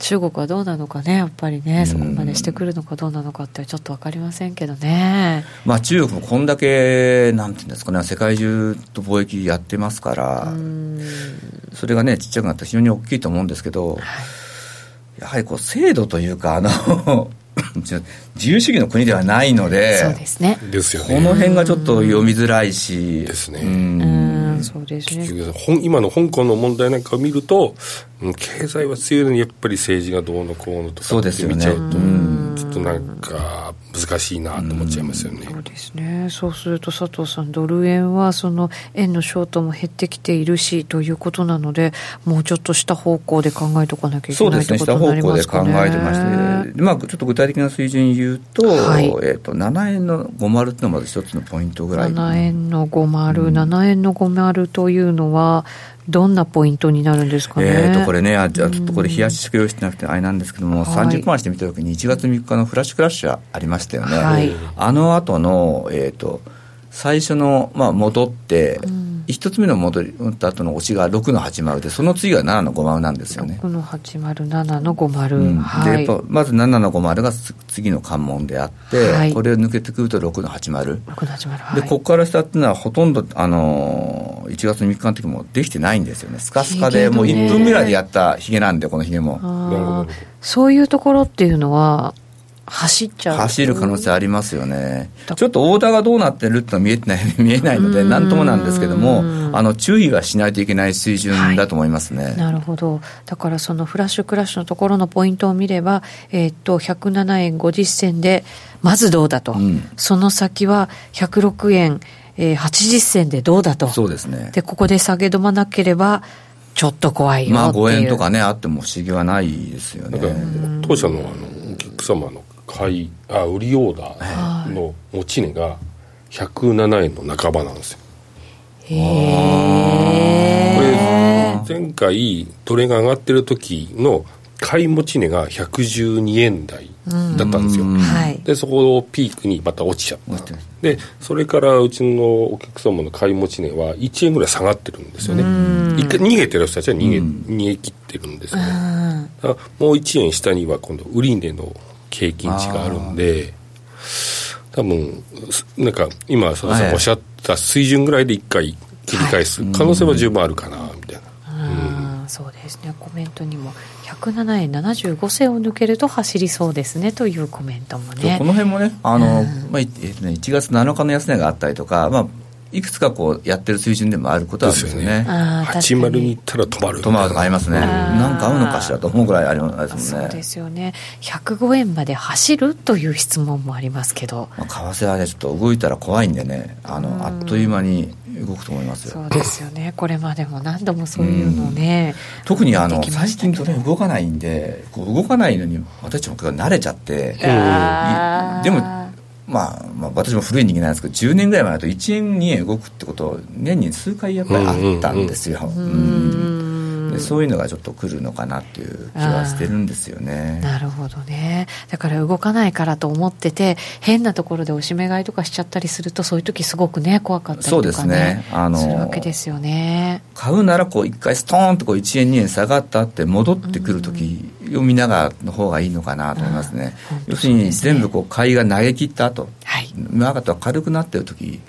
中国はどうなのかねやっぱりねそこまでしてくるのかどうなのかってちょっと分かりませんけどね。まあ中国もこんだけなんていうんですかね世界中と貿易やってますからそれがねちっちゃくなったら非常に大きいと思うんですけど、はい、やはりこう制度というかあの [laughs] 自由主義の国ではないのでそうですね。ですよね。この辺がちょっと読みづらいしですねそうですね。今の香港の問題なんかを見ると経済は強いのにやっぱり政治がどうのこうのとかって見ちゃうとちょっとなんか難しいなと思っちゃいますよね、そうですねそうすると佐藤さんドル円はその円のショートも減ってきているしということなのでもうちょっとした方向で考えておかなきゃいけないということになりますか、ね、そうですね。下方向で考えてまして、まあ、ちょっと具体的な水準言うと,、はい。えーと、7円の50っていうのがまず一つのポイントぐらい。7円の50、うん、7円の50というのはどんなポイントになるんですかね？えーと、これね、あじゃあちょっとこれ冷やししか用意してなくてあれなんですけども、はい、30分足で見たときに1月3日のフラッシュクラッシュありましたよね。はい、あの後の、えっ、ー、と、最初の、まあ、戻って、一、うん、つ目の戻った後の押しが6の80で、その次が7の50なんですよね。6の80、7の50。うんはい、で、やっぱ、まず7の50が次の関門であって、はい、これを抜けてくると6の80。6の80、はい、で、ここから下っていうのはほとんど、あのー、1月3日の時もできてないんですよね。スカスカで、もう1分ぐらいでやったヒゲなんで、このヒゲも。そういうところっていうのは、走っちゃう。走る可能性ありますよね、ちょっとオーダーがどうなってるってのは見えてない [laughs] 見えないので、なんともなんですけども、あの注意はしないといけない水準だと思いますね、はい、なるほど、だからそのフラッシュクラッシュのところのポイントを見れば、えー、っと107円50銭で、まずどうだと、うん、その先は106円、えー、80銭でどうだと、そうですね。でここで下げ止まなければ、ちょっと怖いよまあ5円とかね、あっても不思議はないですよね。当社のあのお客様の買いあ売りオーダーの持ち値が107円の半ばなんですよ。へえこれ前回トレが上がってる時の買い持ち値が112円台だったんですよ、でそこをピークにまた落ちちゃった。でそれからうちのお客様の買い持ち値は1円ぐらい下がってるんですよね。一回逃げてる人たちは逃げ,、逃げ切ってるんですよね。もう1円下には今度売値の経験値があるんで多分なんか今佐田さんおっしゃった水準ぐらいで1回切り返す可能性は十分あるかなみたいな、うん、そうですね。コメントにも107円75銭を抜けると走りそうですねというコメントもね。この辺もねあの、うん、まあえーとね、1月7日の安値があったりとか、まあ、いくつかこうやってる水準でもあることはあるんですよね。80に行ったら止まる。止まるとかありますね。なんか合うのかしらと思うぐらいありますもんね。そうですよね。105円まで走るという質問もありますけど。まあ、為替はね、ちょっと動いたら怖いんでね、あの、あっという間に動くと思いますそうですよね。これまでも何度もそういうのね。特にあの、最近それ動かないんで、こう動かないのに私たちも慣れちゃって、でも、まあ、まあ、私も古い人間なんですけど10年ぐらい前だと1円2円動くってこと年に数回やっぱりあったんですよ。そういうのがちょっと来るのかなっていう気はしてるんですよね。なるほどね。だから動かないからと思ってて変なところでおしめ買いとかしちゃったりするとそういう時すごくね怖かったりとか、ね、そうですね。あのするわけですよね。買うならこう一回ストーンとこう1円2円下がったって戻ってくる時を見ながらの方がいいのかなと思いますね。要するに全部こう買いが投げ切った後、はい、マーケットが軽くなってる時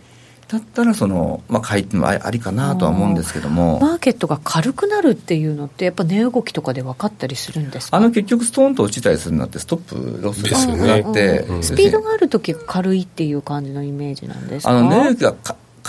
だったらその、まあ、買いっていうのはありかなとは思うんですけども。マーケットが軽くなるっていうのってやっぱ値動きとかで分かったりするんですか？あの結局ストーンと落ちたりするのってストップロスがあって、ね、スピードがある時軽いっていう感じのイメージなんですか？あの値動きが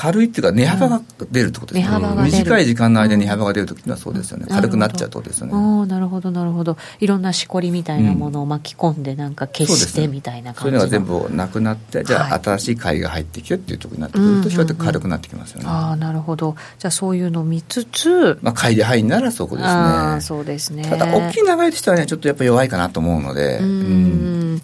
軽いっていうか値幅が出るってことですね、うん、短い時間の間に値幅が出るときにはそうですよね、軽くなっちゃうとですよね。なるほどなるほど。いろんなしこりみたいなものを巻き込んでなんか消してみたいな感じ、そういうのが全部なくなってじゃあ新しい貝が入ってきてっていうところになってくると比較的軽くなってきますよね、ああなるほど。じゃあそういうのを見つつまあ貝で入るならそこですね。そうですね。ただ大きい長いとしてはねちょっとやっぱり弱いかなと思うので。うん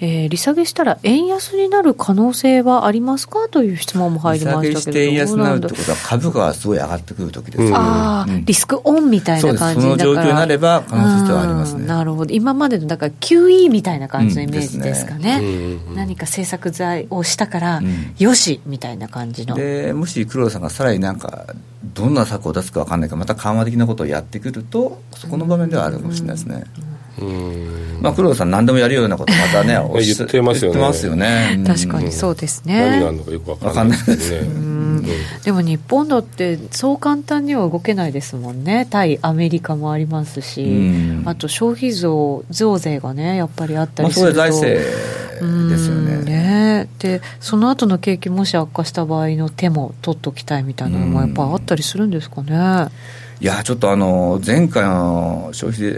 えー、利下げしたら円安になる可能性はありますかという質問も入りましたけど利下げして円安になるってことは株価がすごい上がってくる時ですよね、ああ、うん、リスクオンみたいな感じその状況になれば可能性はありますね。なるほど今までのだから QE みたいな感じのイメージですかね。うん、何か政策剤をしたから、よしみたいな感じの。でもし黒田さんがさらになんかどんな策を出すか分かんないからまた緩和的なことをやってくるとそこの場面ではあるかもしれないですね、うんまあ、黒田さん、何でもやるようなこと、また [laughs] ね、言ってますよね。ますよね。確かにそうですね。何があるのかよく分かんないですね。でも日本だって、そう簡単には動けないですもんね、対アメリカもありますし、あと消費増増税がね、やっぱりあったりすると。まあ、それ財政ですよね。ね。でその後の景気もし悪化した場合の手も取っときたいみたいなのもやっぱあったりするんですかね。いやちょっとあの前回の消費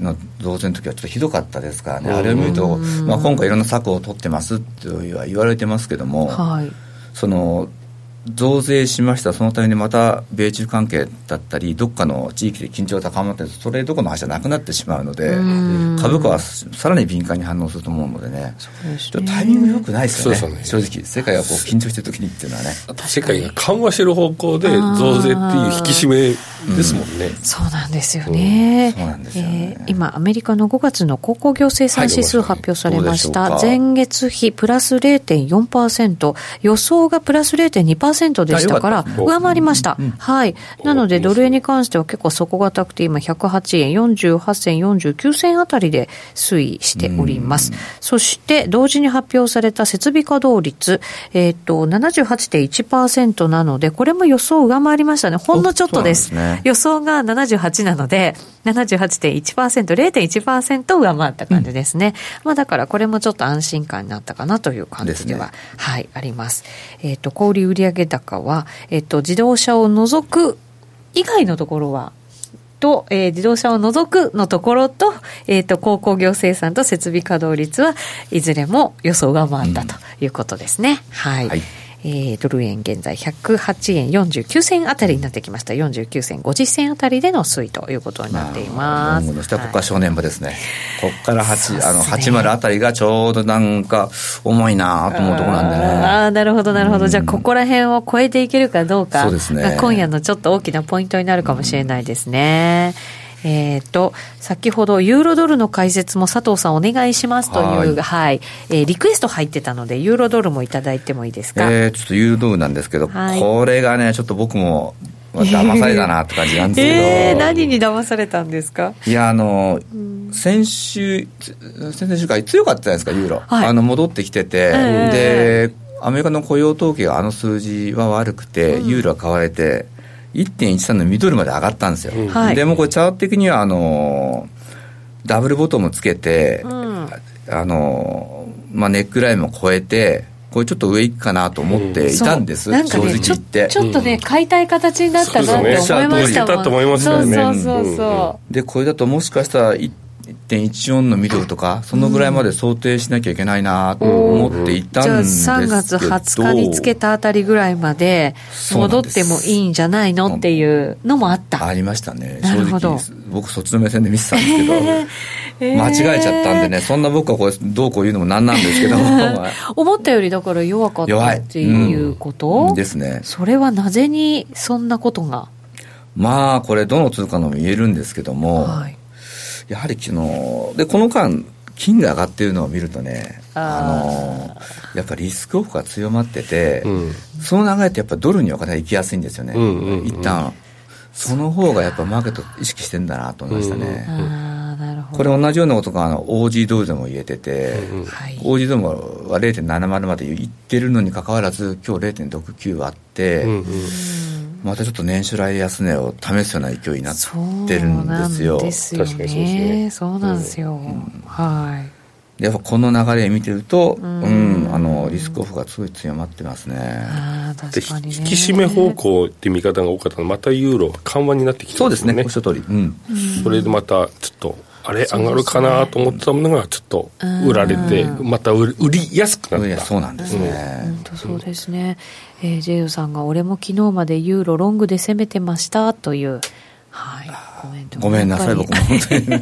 の増税の時はちょっとひどかったですからね、あれを見ると、まあ、今回いろんな策を取ってますとは言われてますけども、はい、その増税しました、そのためにまた米中関係だったり、どっかの地域で緊張が高まって、それどこの話じゃなくなってしまうので、株価はさらに敏感に反応すると思うのでね、ちょっとタイミングよくないですよね、ね正直、世界がこう緊張してる時にっていうのはね。世界が緩和してる方向で増税っていう引き締めですもんね。そうなんですよね。そうなんですよね、えー、今、アメリカの5月の鉱工業生産指数発表されました。前月比プラス0.4%、予想がプラス0.2%、1でしたから、上回りました。はい。なので、ドル円に関しては結構底堅くて、今108円48銭49銭あたりで推移しております。そして、同時に発表された設備稼働率、えっ、ー、と、78.1%なので、これも予想を上回りましたね。ほんのちょっとです。ですね、予想が78なので、78.1%、0.1%上回った感じですね。うん、まあだからこれもちょっと安心感になったかなという感じでは、ね、はい、あります。えっ、ー、と、小売売上高は、えっ、と、自動車を除く以外のところは、と、えー、自動車を除くのところと、えっ、ー、と、鉱工業生産と設備稼働率はいずれも予想が回ったということですね。うん、はい、はいえー、ドル円現在108円49銭あたりになってきました。49銭50銭あたりでの推移ということになっています。まあ、ここから正念場ですね、はい、ここから8、ね、あの80あたりがちょうどなんか重いなと思うところなんでね。ああなるほどなるほど、じゃあここら辺を超えていけるかどうかそうです、ね、今夜のちょっと大きなポイントになるかもしれないですね。うんえっ、ー、と、先ほどユーロドルの解説も佐藤さんお願いしますという、はい、はい、えー、リクエスト入ってたので、ユーロドルもいただいてもいいですか？えー、ちょっとユーロドルなんですけど、はい、これがね、ちょっと僕も、騙されたなって感じなんですけど、えー、何に騙されたんですか？いやあの、うん、先週先々週から強かったじゃないですかユーロ、はい、あの戻ってきてて、えー、でアメリカの雇用統計があの数字は悪くて、うん、ユーロは買われて1.13のミドルまで上がったんですよ、うん、でもこれチャート的にはあのダブルボトムつけて、うん、あのまあ、ネックラインも超えてこれちょっと上行くかなと思っていたんです、う。ん、正直言って。ちょっとね買いたい形になったなって思いましたもん、そうそうそうそうでこれだともしかしたら1.14のミドルとか、そのぐらいまで想定しなきゃいけないなと思っていたんですけど、うん、じゃあ3月20日につけたあたりぐらいまで戻ってもいいんじゃないのっていうのもあった。ありましたね。正直僕そっちの目線で見てたんですけど、[laughs] えー、間違えちゃったんでねそんな僕はこれどうこう言うのもなんなんですけど。[laughs] 思ったよりだから弱かったっていうこと、うん、ですね。それはなぜにそんなことが？まあこれどの通貨のも言えるんですけども、はいやはり昨日でこの間金が上がってるのを見るとねあのやっぱりリスクオフが強まってて、うん、その流れってやっぱドルにお金が行きやすいんですよね、うんうんうん、一旦。その方がやっぱマーケット意識してんだなと思いましたね。これ同じようなことがあの OG ドルでも言えてて、うんうん、OG ドルは0.70までいってるのにかかわらず今日0.69あって、うんうんまたちょっと年初来安値を試すような勢いになってるんですよ。そうなんですよね。そうなんですよ。うん、はい。やっぱこの流れ見てると、うん、うん、あのリスクオフがすごい強まってますね。あ確かに、ね、引き締め方向って見方が多かったのまたユーロ緩和になってきて、ね、そうですね、おっしゃる通り。うん。それでまたちょっと、あれ、上がるかなと思ってたものがちょっと売られて、また売りやすくなった。そうなんですね。本当そうですね。えー、ジェイドさんが、俺も昨日までユーロロングで攻めてましたという。はい、コメントごめんなさい、僕も本当に。ね、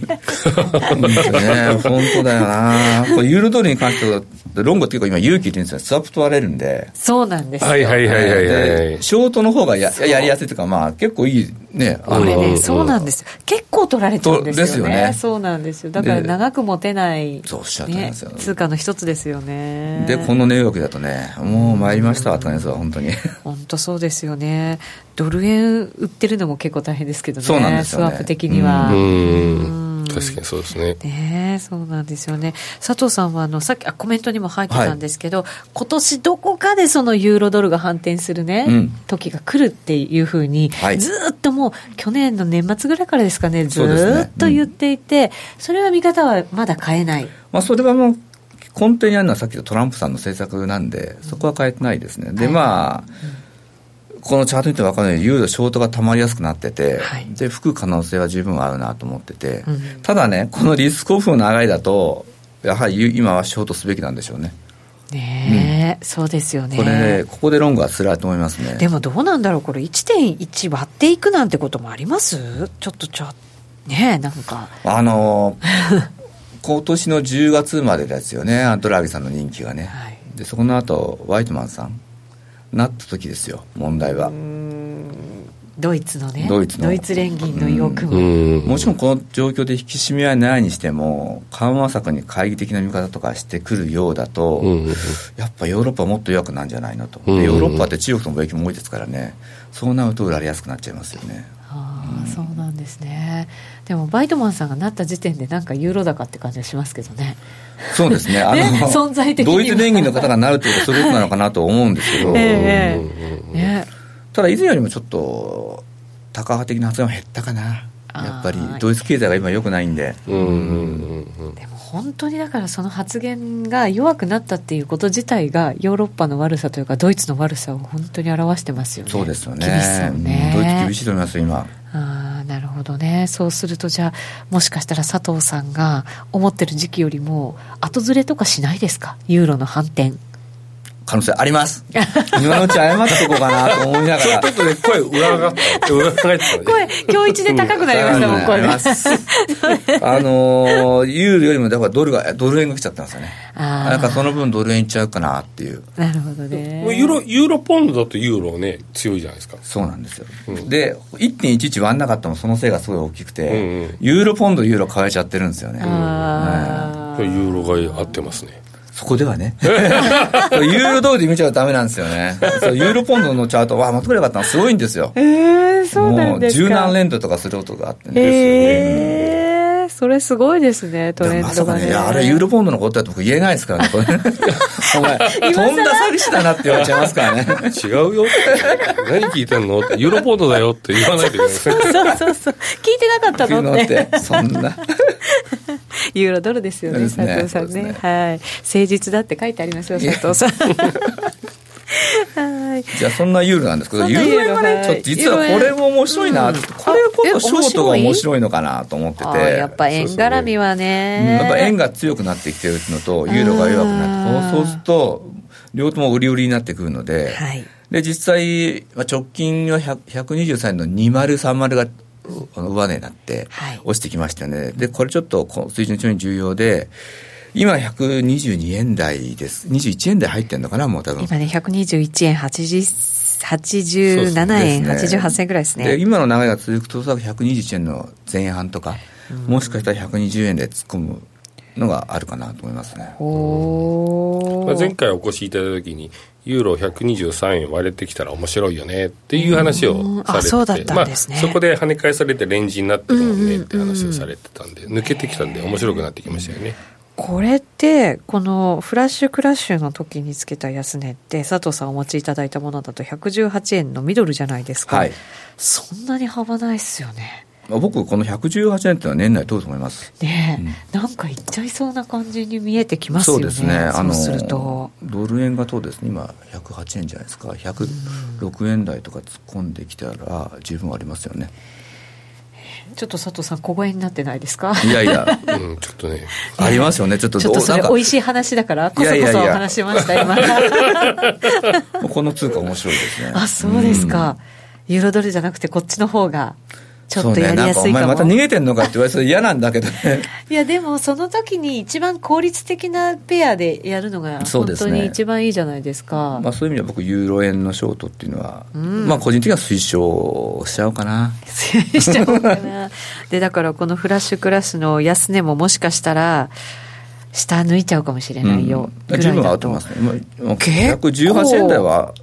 本当だよな。これユーロドルに関しては、ロングっていうか今、勇気って言うんですよ、スワップ取られるんで。そうなんですはいはいはいはい、はい、ショートの方がややりやすいというか、まあ結構いいね。これね、そうなんですよ。結構取られちゃうんですよね。ですよね。そうなんですよ。だから長く持てない、そうおっしゃってますよ、ね、通貨の一つですよね。で、この値動きだとね、もう参りましたって感じです本当に。本当そうですよね。ドル円売ってるのも結構大変ですけどね。そうなんですよ、ね、スワップ的には。うん確かにそうですね。ねそうなんですよね。佐藤さんはあのさっきあコメントにも入ってたんですけど、はい、今年どこかでそのユーロドルが反転するね、うん、時が来るっていうふうに、はい、ずっともう去年の年末ぐらいからですかね、ずっと言っていて、そ、ねうん、れは見方はまだ変えない。まあそれはもう根底にあるのはさっきのトランプさんの政策なんで、そこは変えてないですね。で、まあ、うんこのチャート見て分かるように、ユーロショートがたまりやすくなってて、はい、で、吹く可能性は十分あるなと思ってて、うん、ただね、このリスクオフの長いだと、やはり今はショートすべきなんでしょうね。ね、うん、そうですよね。これ、ね、ここでロングは辛いと思いますね。でもどうなんだろう、これ1.1割っていくなんてこともあります？ちょっとちょ、ねなんか。あの [laughs] 今年の10月までですよね、アントラーギさんの人気がね。はい、で、そこの後、ワイトマンさん。なった時ですよ問題は。ドイツのね。ドイツの。ドイツ連銀の要求も。もちろんこの状況で引き締めはないにしても緩和策に懐疑的な見方とかしてくるようだと、やっぱヨーロッパはもっと弱くなんじゃないのと、ヨーロッパって中国との貿易も多いですからね。そうなると売られやすくなっちゃいますよねあそうなんですねでもバイトマンさんがなった時点でなんかユーロ高って感じはしますけどねそうですね。[laughs] あの、ね、存在的に。ドイツ連銀の方がなるということはそういうことなのかなと思うんですけど。[laughs] えー、ね、ただ以前よりもちょっと、高派的な発言は減ったかな。やっぱりドイツ経済が今良くないんで。うんうんうん、でも本当にだからその発言が弱くなったっていうこと自体がヨーロッパの悪さというかドイツの悪さを本当に表してますよね。そうですよね。厳しさね。ドイツ厳しいと思いますよ今。ほどね。そうするとじゃあもしかしたら佐藤さんが思ってる時期よりも後ずれとかしないですか？ユーロの反転。可能性あります。[laughs] 今のうち謝ったとこかなと思いながら。ちょっとね、声裏が裏返ってた、ね。声、今日一で高くなりましたもん、声が。あのー、ユーロよりも、だからドルが、ドル円が来ちゃったんですよね。なんかその分ドル円いっちゃうかなっていう。なるほどね。ユーロ、ユーロポンドだとユーロね、強いじゃないですか。そうなんですよ。うん、で、1.11割んなかったのそのせいがすごい大きくて、うんうん、ユーロポンド、ユーロ変えちゃってるんですよね。あユーロが合ってますね。そこではね。ユーロ通り見ちゃダメなんですよね。そうユーロポンドのチャート、わあ、まとめればったのすごいんですよ。えー、そうなんですかもう十何連動とかすることがあってね。えー、それすごいですね、トレンドがね。ねいや、あれユーロポンドのことだと僕言えないですからね、これ。[laughs] お前、とんだ詐欺師だなって言われちゃいますからね。違うよ何聞いてんの？って、ユーロポンドだよって言わないといけない。そうそうそう。聞いてなかったのって。そんな。[laughs] ユーロドルですよね、佐藤さんね。ね。はい。誠実だって書いてありますよ、佐藤さん。はい、[laughs] じゃあそんなユーロなんですけどユーロがね、ちょっと実はこれも面白いな、うん、これこそショートが面白いのかなと思ってて。やっぱ円絡みはね。やっぱ円が強くなってきてるのとユーロが弱くなってそうすると両方とも売り売りになってくるので、はい、で実際直近は123円の2030が上値になって落ちてきましたね、でこれちょっと水準非常に重要で今122円台です。21円台入ってんのかな、もう多分。今ね、121円80、87円、ね、88銭ぐらいですね。で、今の流れが続くと、おそらく121円の前半とか、もしかしたら120円で突っ込むのがあるかなと思いますね。おまあ、前回お越しいただいた時にユーロ123円割れてきたら面白いよねっていう話をされてそうだったんね、まあ、そこで跳ね返されてレンジになってるもんねって話をされてたんで、抜けてきたんで面白くなってきましたよね。これってこのフラッシュクラッシュの時につけた安値って佐藤さんお持ちいただいたものだと118円のミドルじゃないですか、はい、そんなに幅ないっすよね僕この118円っていうのは年内通ると思います。ねえ、うん、なんかいっちゃいそうな感じに見えてきますよね。そうですね。あのすると。ドル円がとです？ね今108円じゃないですか。106円台とか突っ込んできたら十分ありますよね、うんちょっと佐藤さん小声になってないですか？いやいや、[laughs] うん、ちょっとね。[laughs] ありますよね。ちょっとちょっとそれ美味しい話だからこそこそ話しました今。[laughs] この通貨面白いですね。あそうですか、うん、ユーロドルじゃなくてこっちの方がちょっとやりやすいかも、ね、お前また逃げてんのかって言われて嫌なんだけどね。[laughs] いやでもその時に一番効率的なペアでやるのが本当に一番いいじゃないですか、ね、まあ、そういう意味では僕ユーロ円のショートっていうのは、うん、まあ個人的には推奨しちゃおうかな。しちゃおうかな。[laughs] でだからこのフラッシュクラスの安値ももしかしたら下抜いちゃうかもしれないよ、うん、十分合ってますね、まあ、118円台は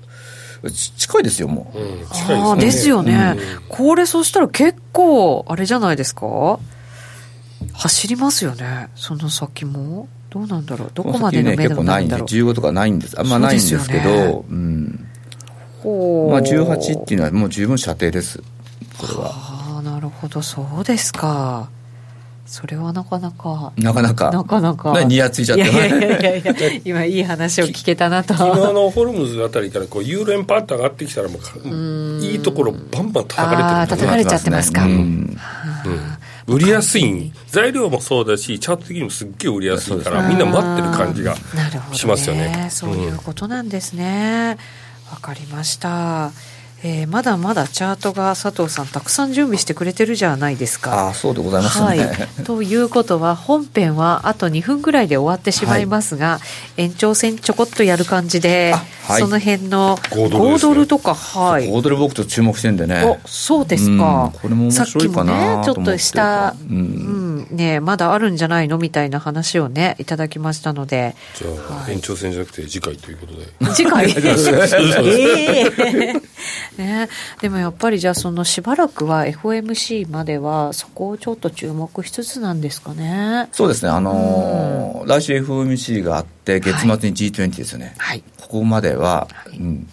近いですよ、もう。うん、近いですね。ですよね、うん、これ、そしたら結構、あれじゃないですか？走りますよね、その先も。どうなんだろう、どこまでの目処なんだろう？ね、15とかないんです、あんまないんですけど、うね、うん。まあ、18っていうのはもう十分射程です、これは。ああ、なるほど、そうですか。それはなかなか。なかなか。なかなか。何ニヤついちゃったいやいやいやいや今いい話を聞けたなと。昨日のホルムズあたりからこうユーロ円パッと上がってきたらもういいところバンバン叩かれてるあ叩かれちゃってますか、うん、売りやすい材料もそうだしチャート的にもすっげえ売りやすいからみんな待ってる感じがしますよねね。そういうことなんですね。わ、かりましたえー、まだまだチャートが佐藤さんたくさん準備してくれてるじゃないですか。あそうでございますね、はい、[laughs] ということは本編はあと2分ぐらいで終わってしまいますが、はい、延長戦ちょこっとやる感じで、はい、その辺の5ドルとか、はい、5ドル僕と注目してんでね。そうですか、これも面白いかなねちょっとした、うん、うん、ねまだあるんじゃないのみたいな話をねいただきましたので。じゃあ、延長戦じゃなくて次回ということで。次回？え [laughs] えー。ね、でもやっぱりじゃあそのしばらくは FOMC まではそこをちょっと注目しつつなんですかね。そうですね。あのーうん、来週 FOMC があって月末に G20 ですよね、はい、ここまでは、はい、うん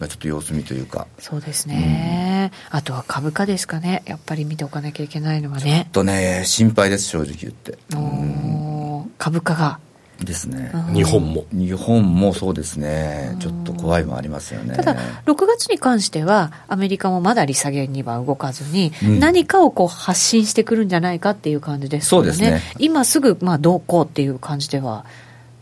ちょっと様子見というか。そうですね、うん、あとは株価ですかね。やっぱり見ておかなきゃいけないのはね。ちょっとね心配です正直言って、うん、株価が。ですね。日本も。日本もそうですね。ちょっと怖いもありますよね。ただ6月に関してはアメリカもまだ利下げには動かずに、うん、何かをこう発信してくるんじゃないかっていう感じですね。そうですね。今すぐまあどうこうっていう感じでは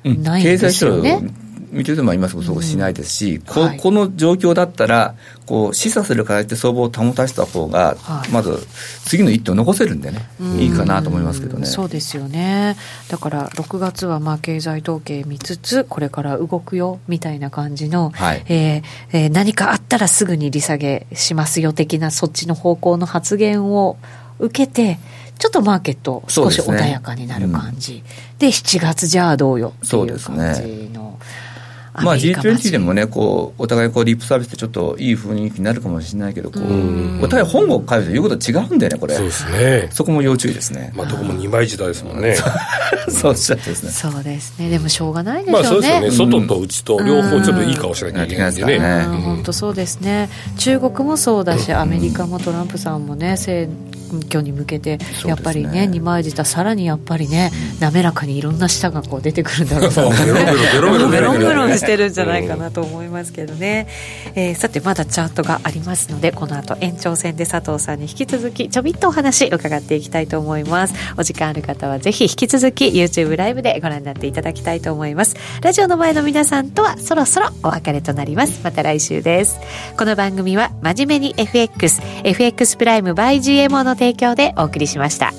ないんですよね、うん見てても今すぐそうしないですし、うんこはい、この状況だったらこう示唆する形で相場を保たせた方が、はい、まず次の一手を残せるんでね、いいかなと思いますけどね。そうですよね。だから6月はまあ経済統計見つつこれから動くよみたいな感じの、はい、えー、えー、何かあったらすぐに利下げしますよ的なそっちの方向の発言を受けてちょっとマーケット少し穏やかになる感じ。で,、ねうん、で7月じゃあどうよっていう感じの。まあ G20 でもねこうお互いこうリップサービスでちょっといい雰囲気になるかもしれないけどこうお互い本を書いて言うこと違うんだよねこれ。そうですね。そこも要注意ですね。まあどこも二枚舌ですもんね。[laughs] そうしゃってですね。そうですね。でもしょうがないでしょうね。まあそうですよね。外と内と両方ちょっといい顔しなきゃいけないんでね。本当そうですね。中国もそうだしアメリカもトランプさんもね選挙に向けてやっぱりね二枚舌さらにやっぱりね滑らかにいろんな舌がこう出てくるんだろうな。ベロンベロンベロ。ンしてるんじゃないかななと思いますけどね、えー、さてまだチャートがありますのでこの後延長戦で佐藤さんに引き続きちょびっとお話伺っていきたいと思いますお時間ある方はぜひ引き続き YouTube ライブでご覧になっていただきたいと思いますラジオの前の皆さんとはそろそろお別れとなりますまた来週ですこの番組は真面目に FXFX プライム by GMO の提供でお送りしました。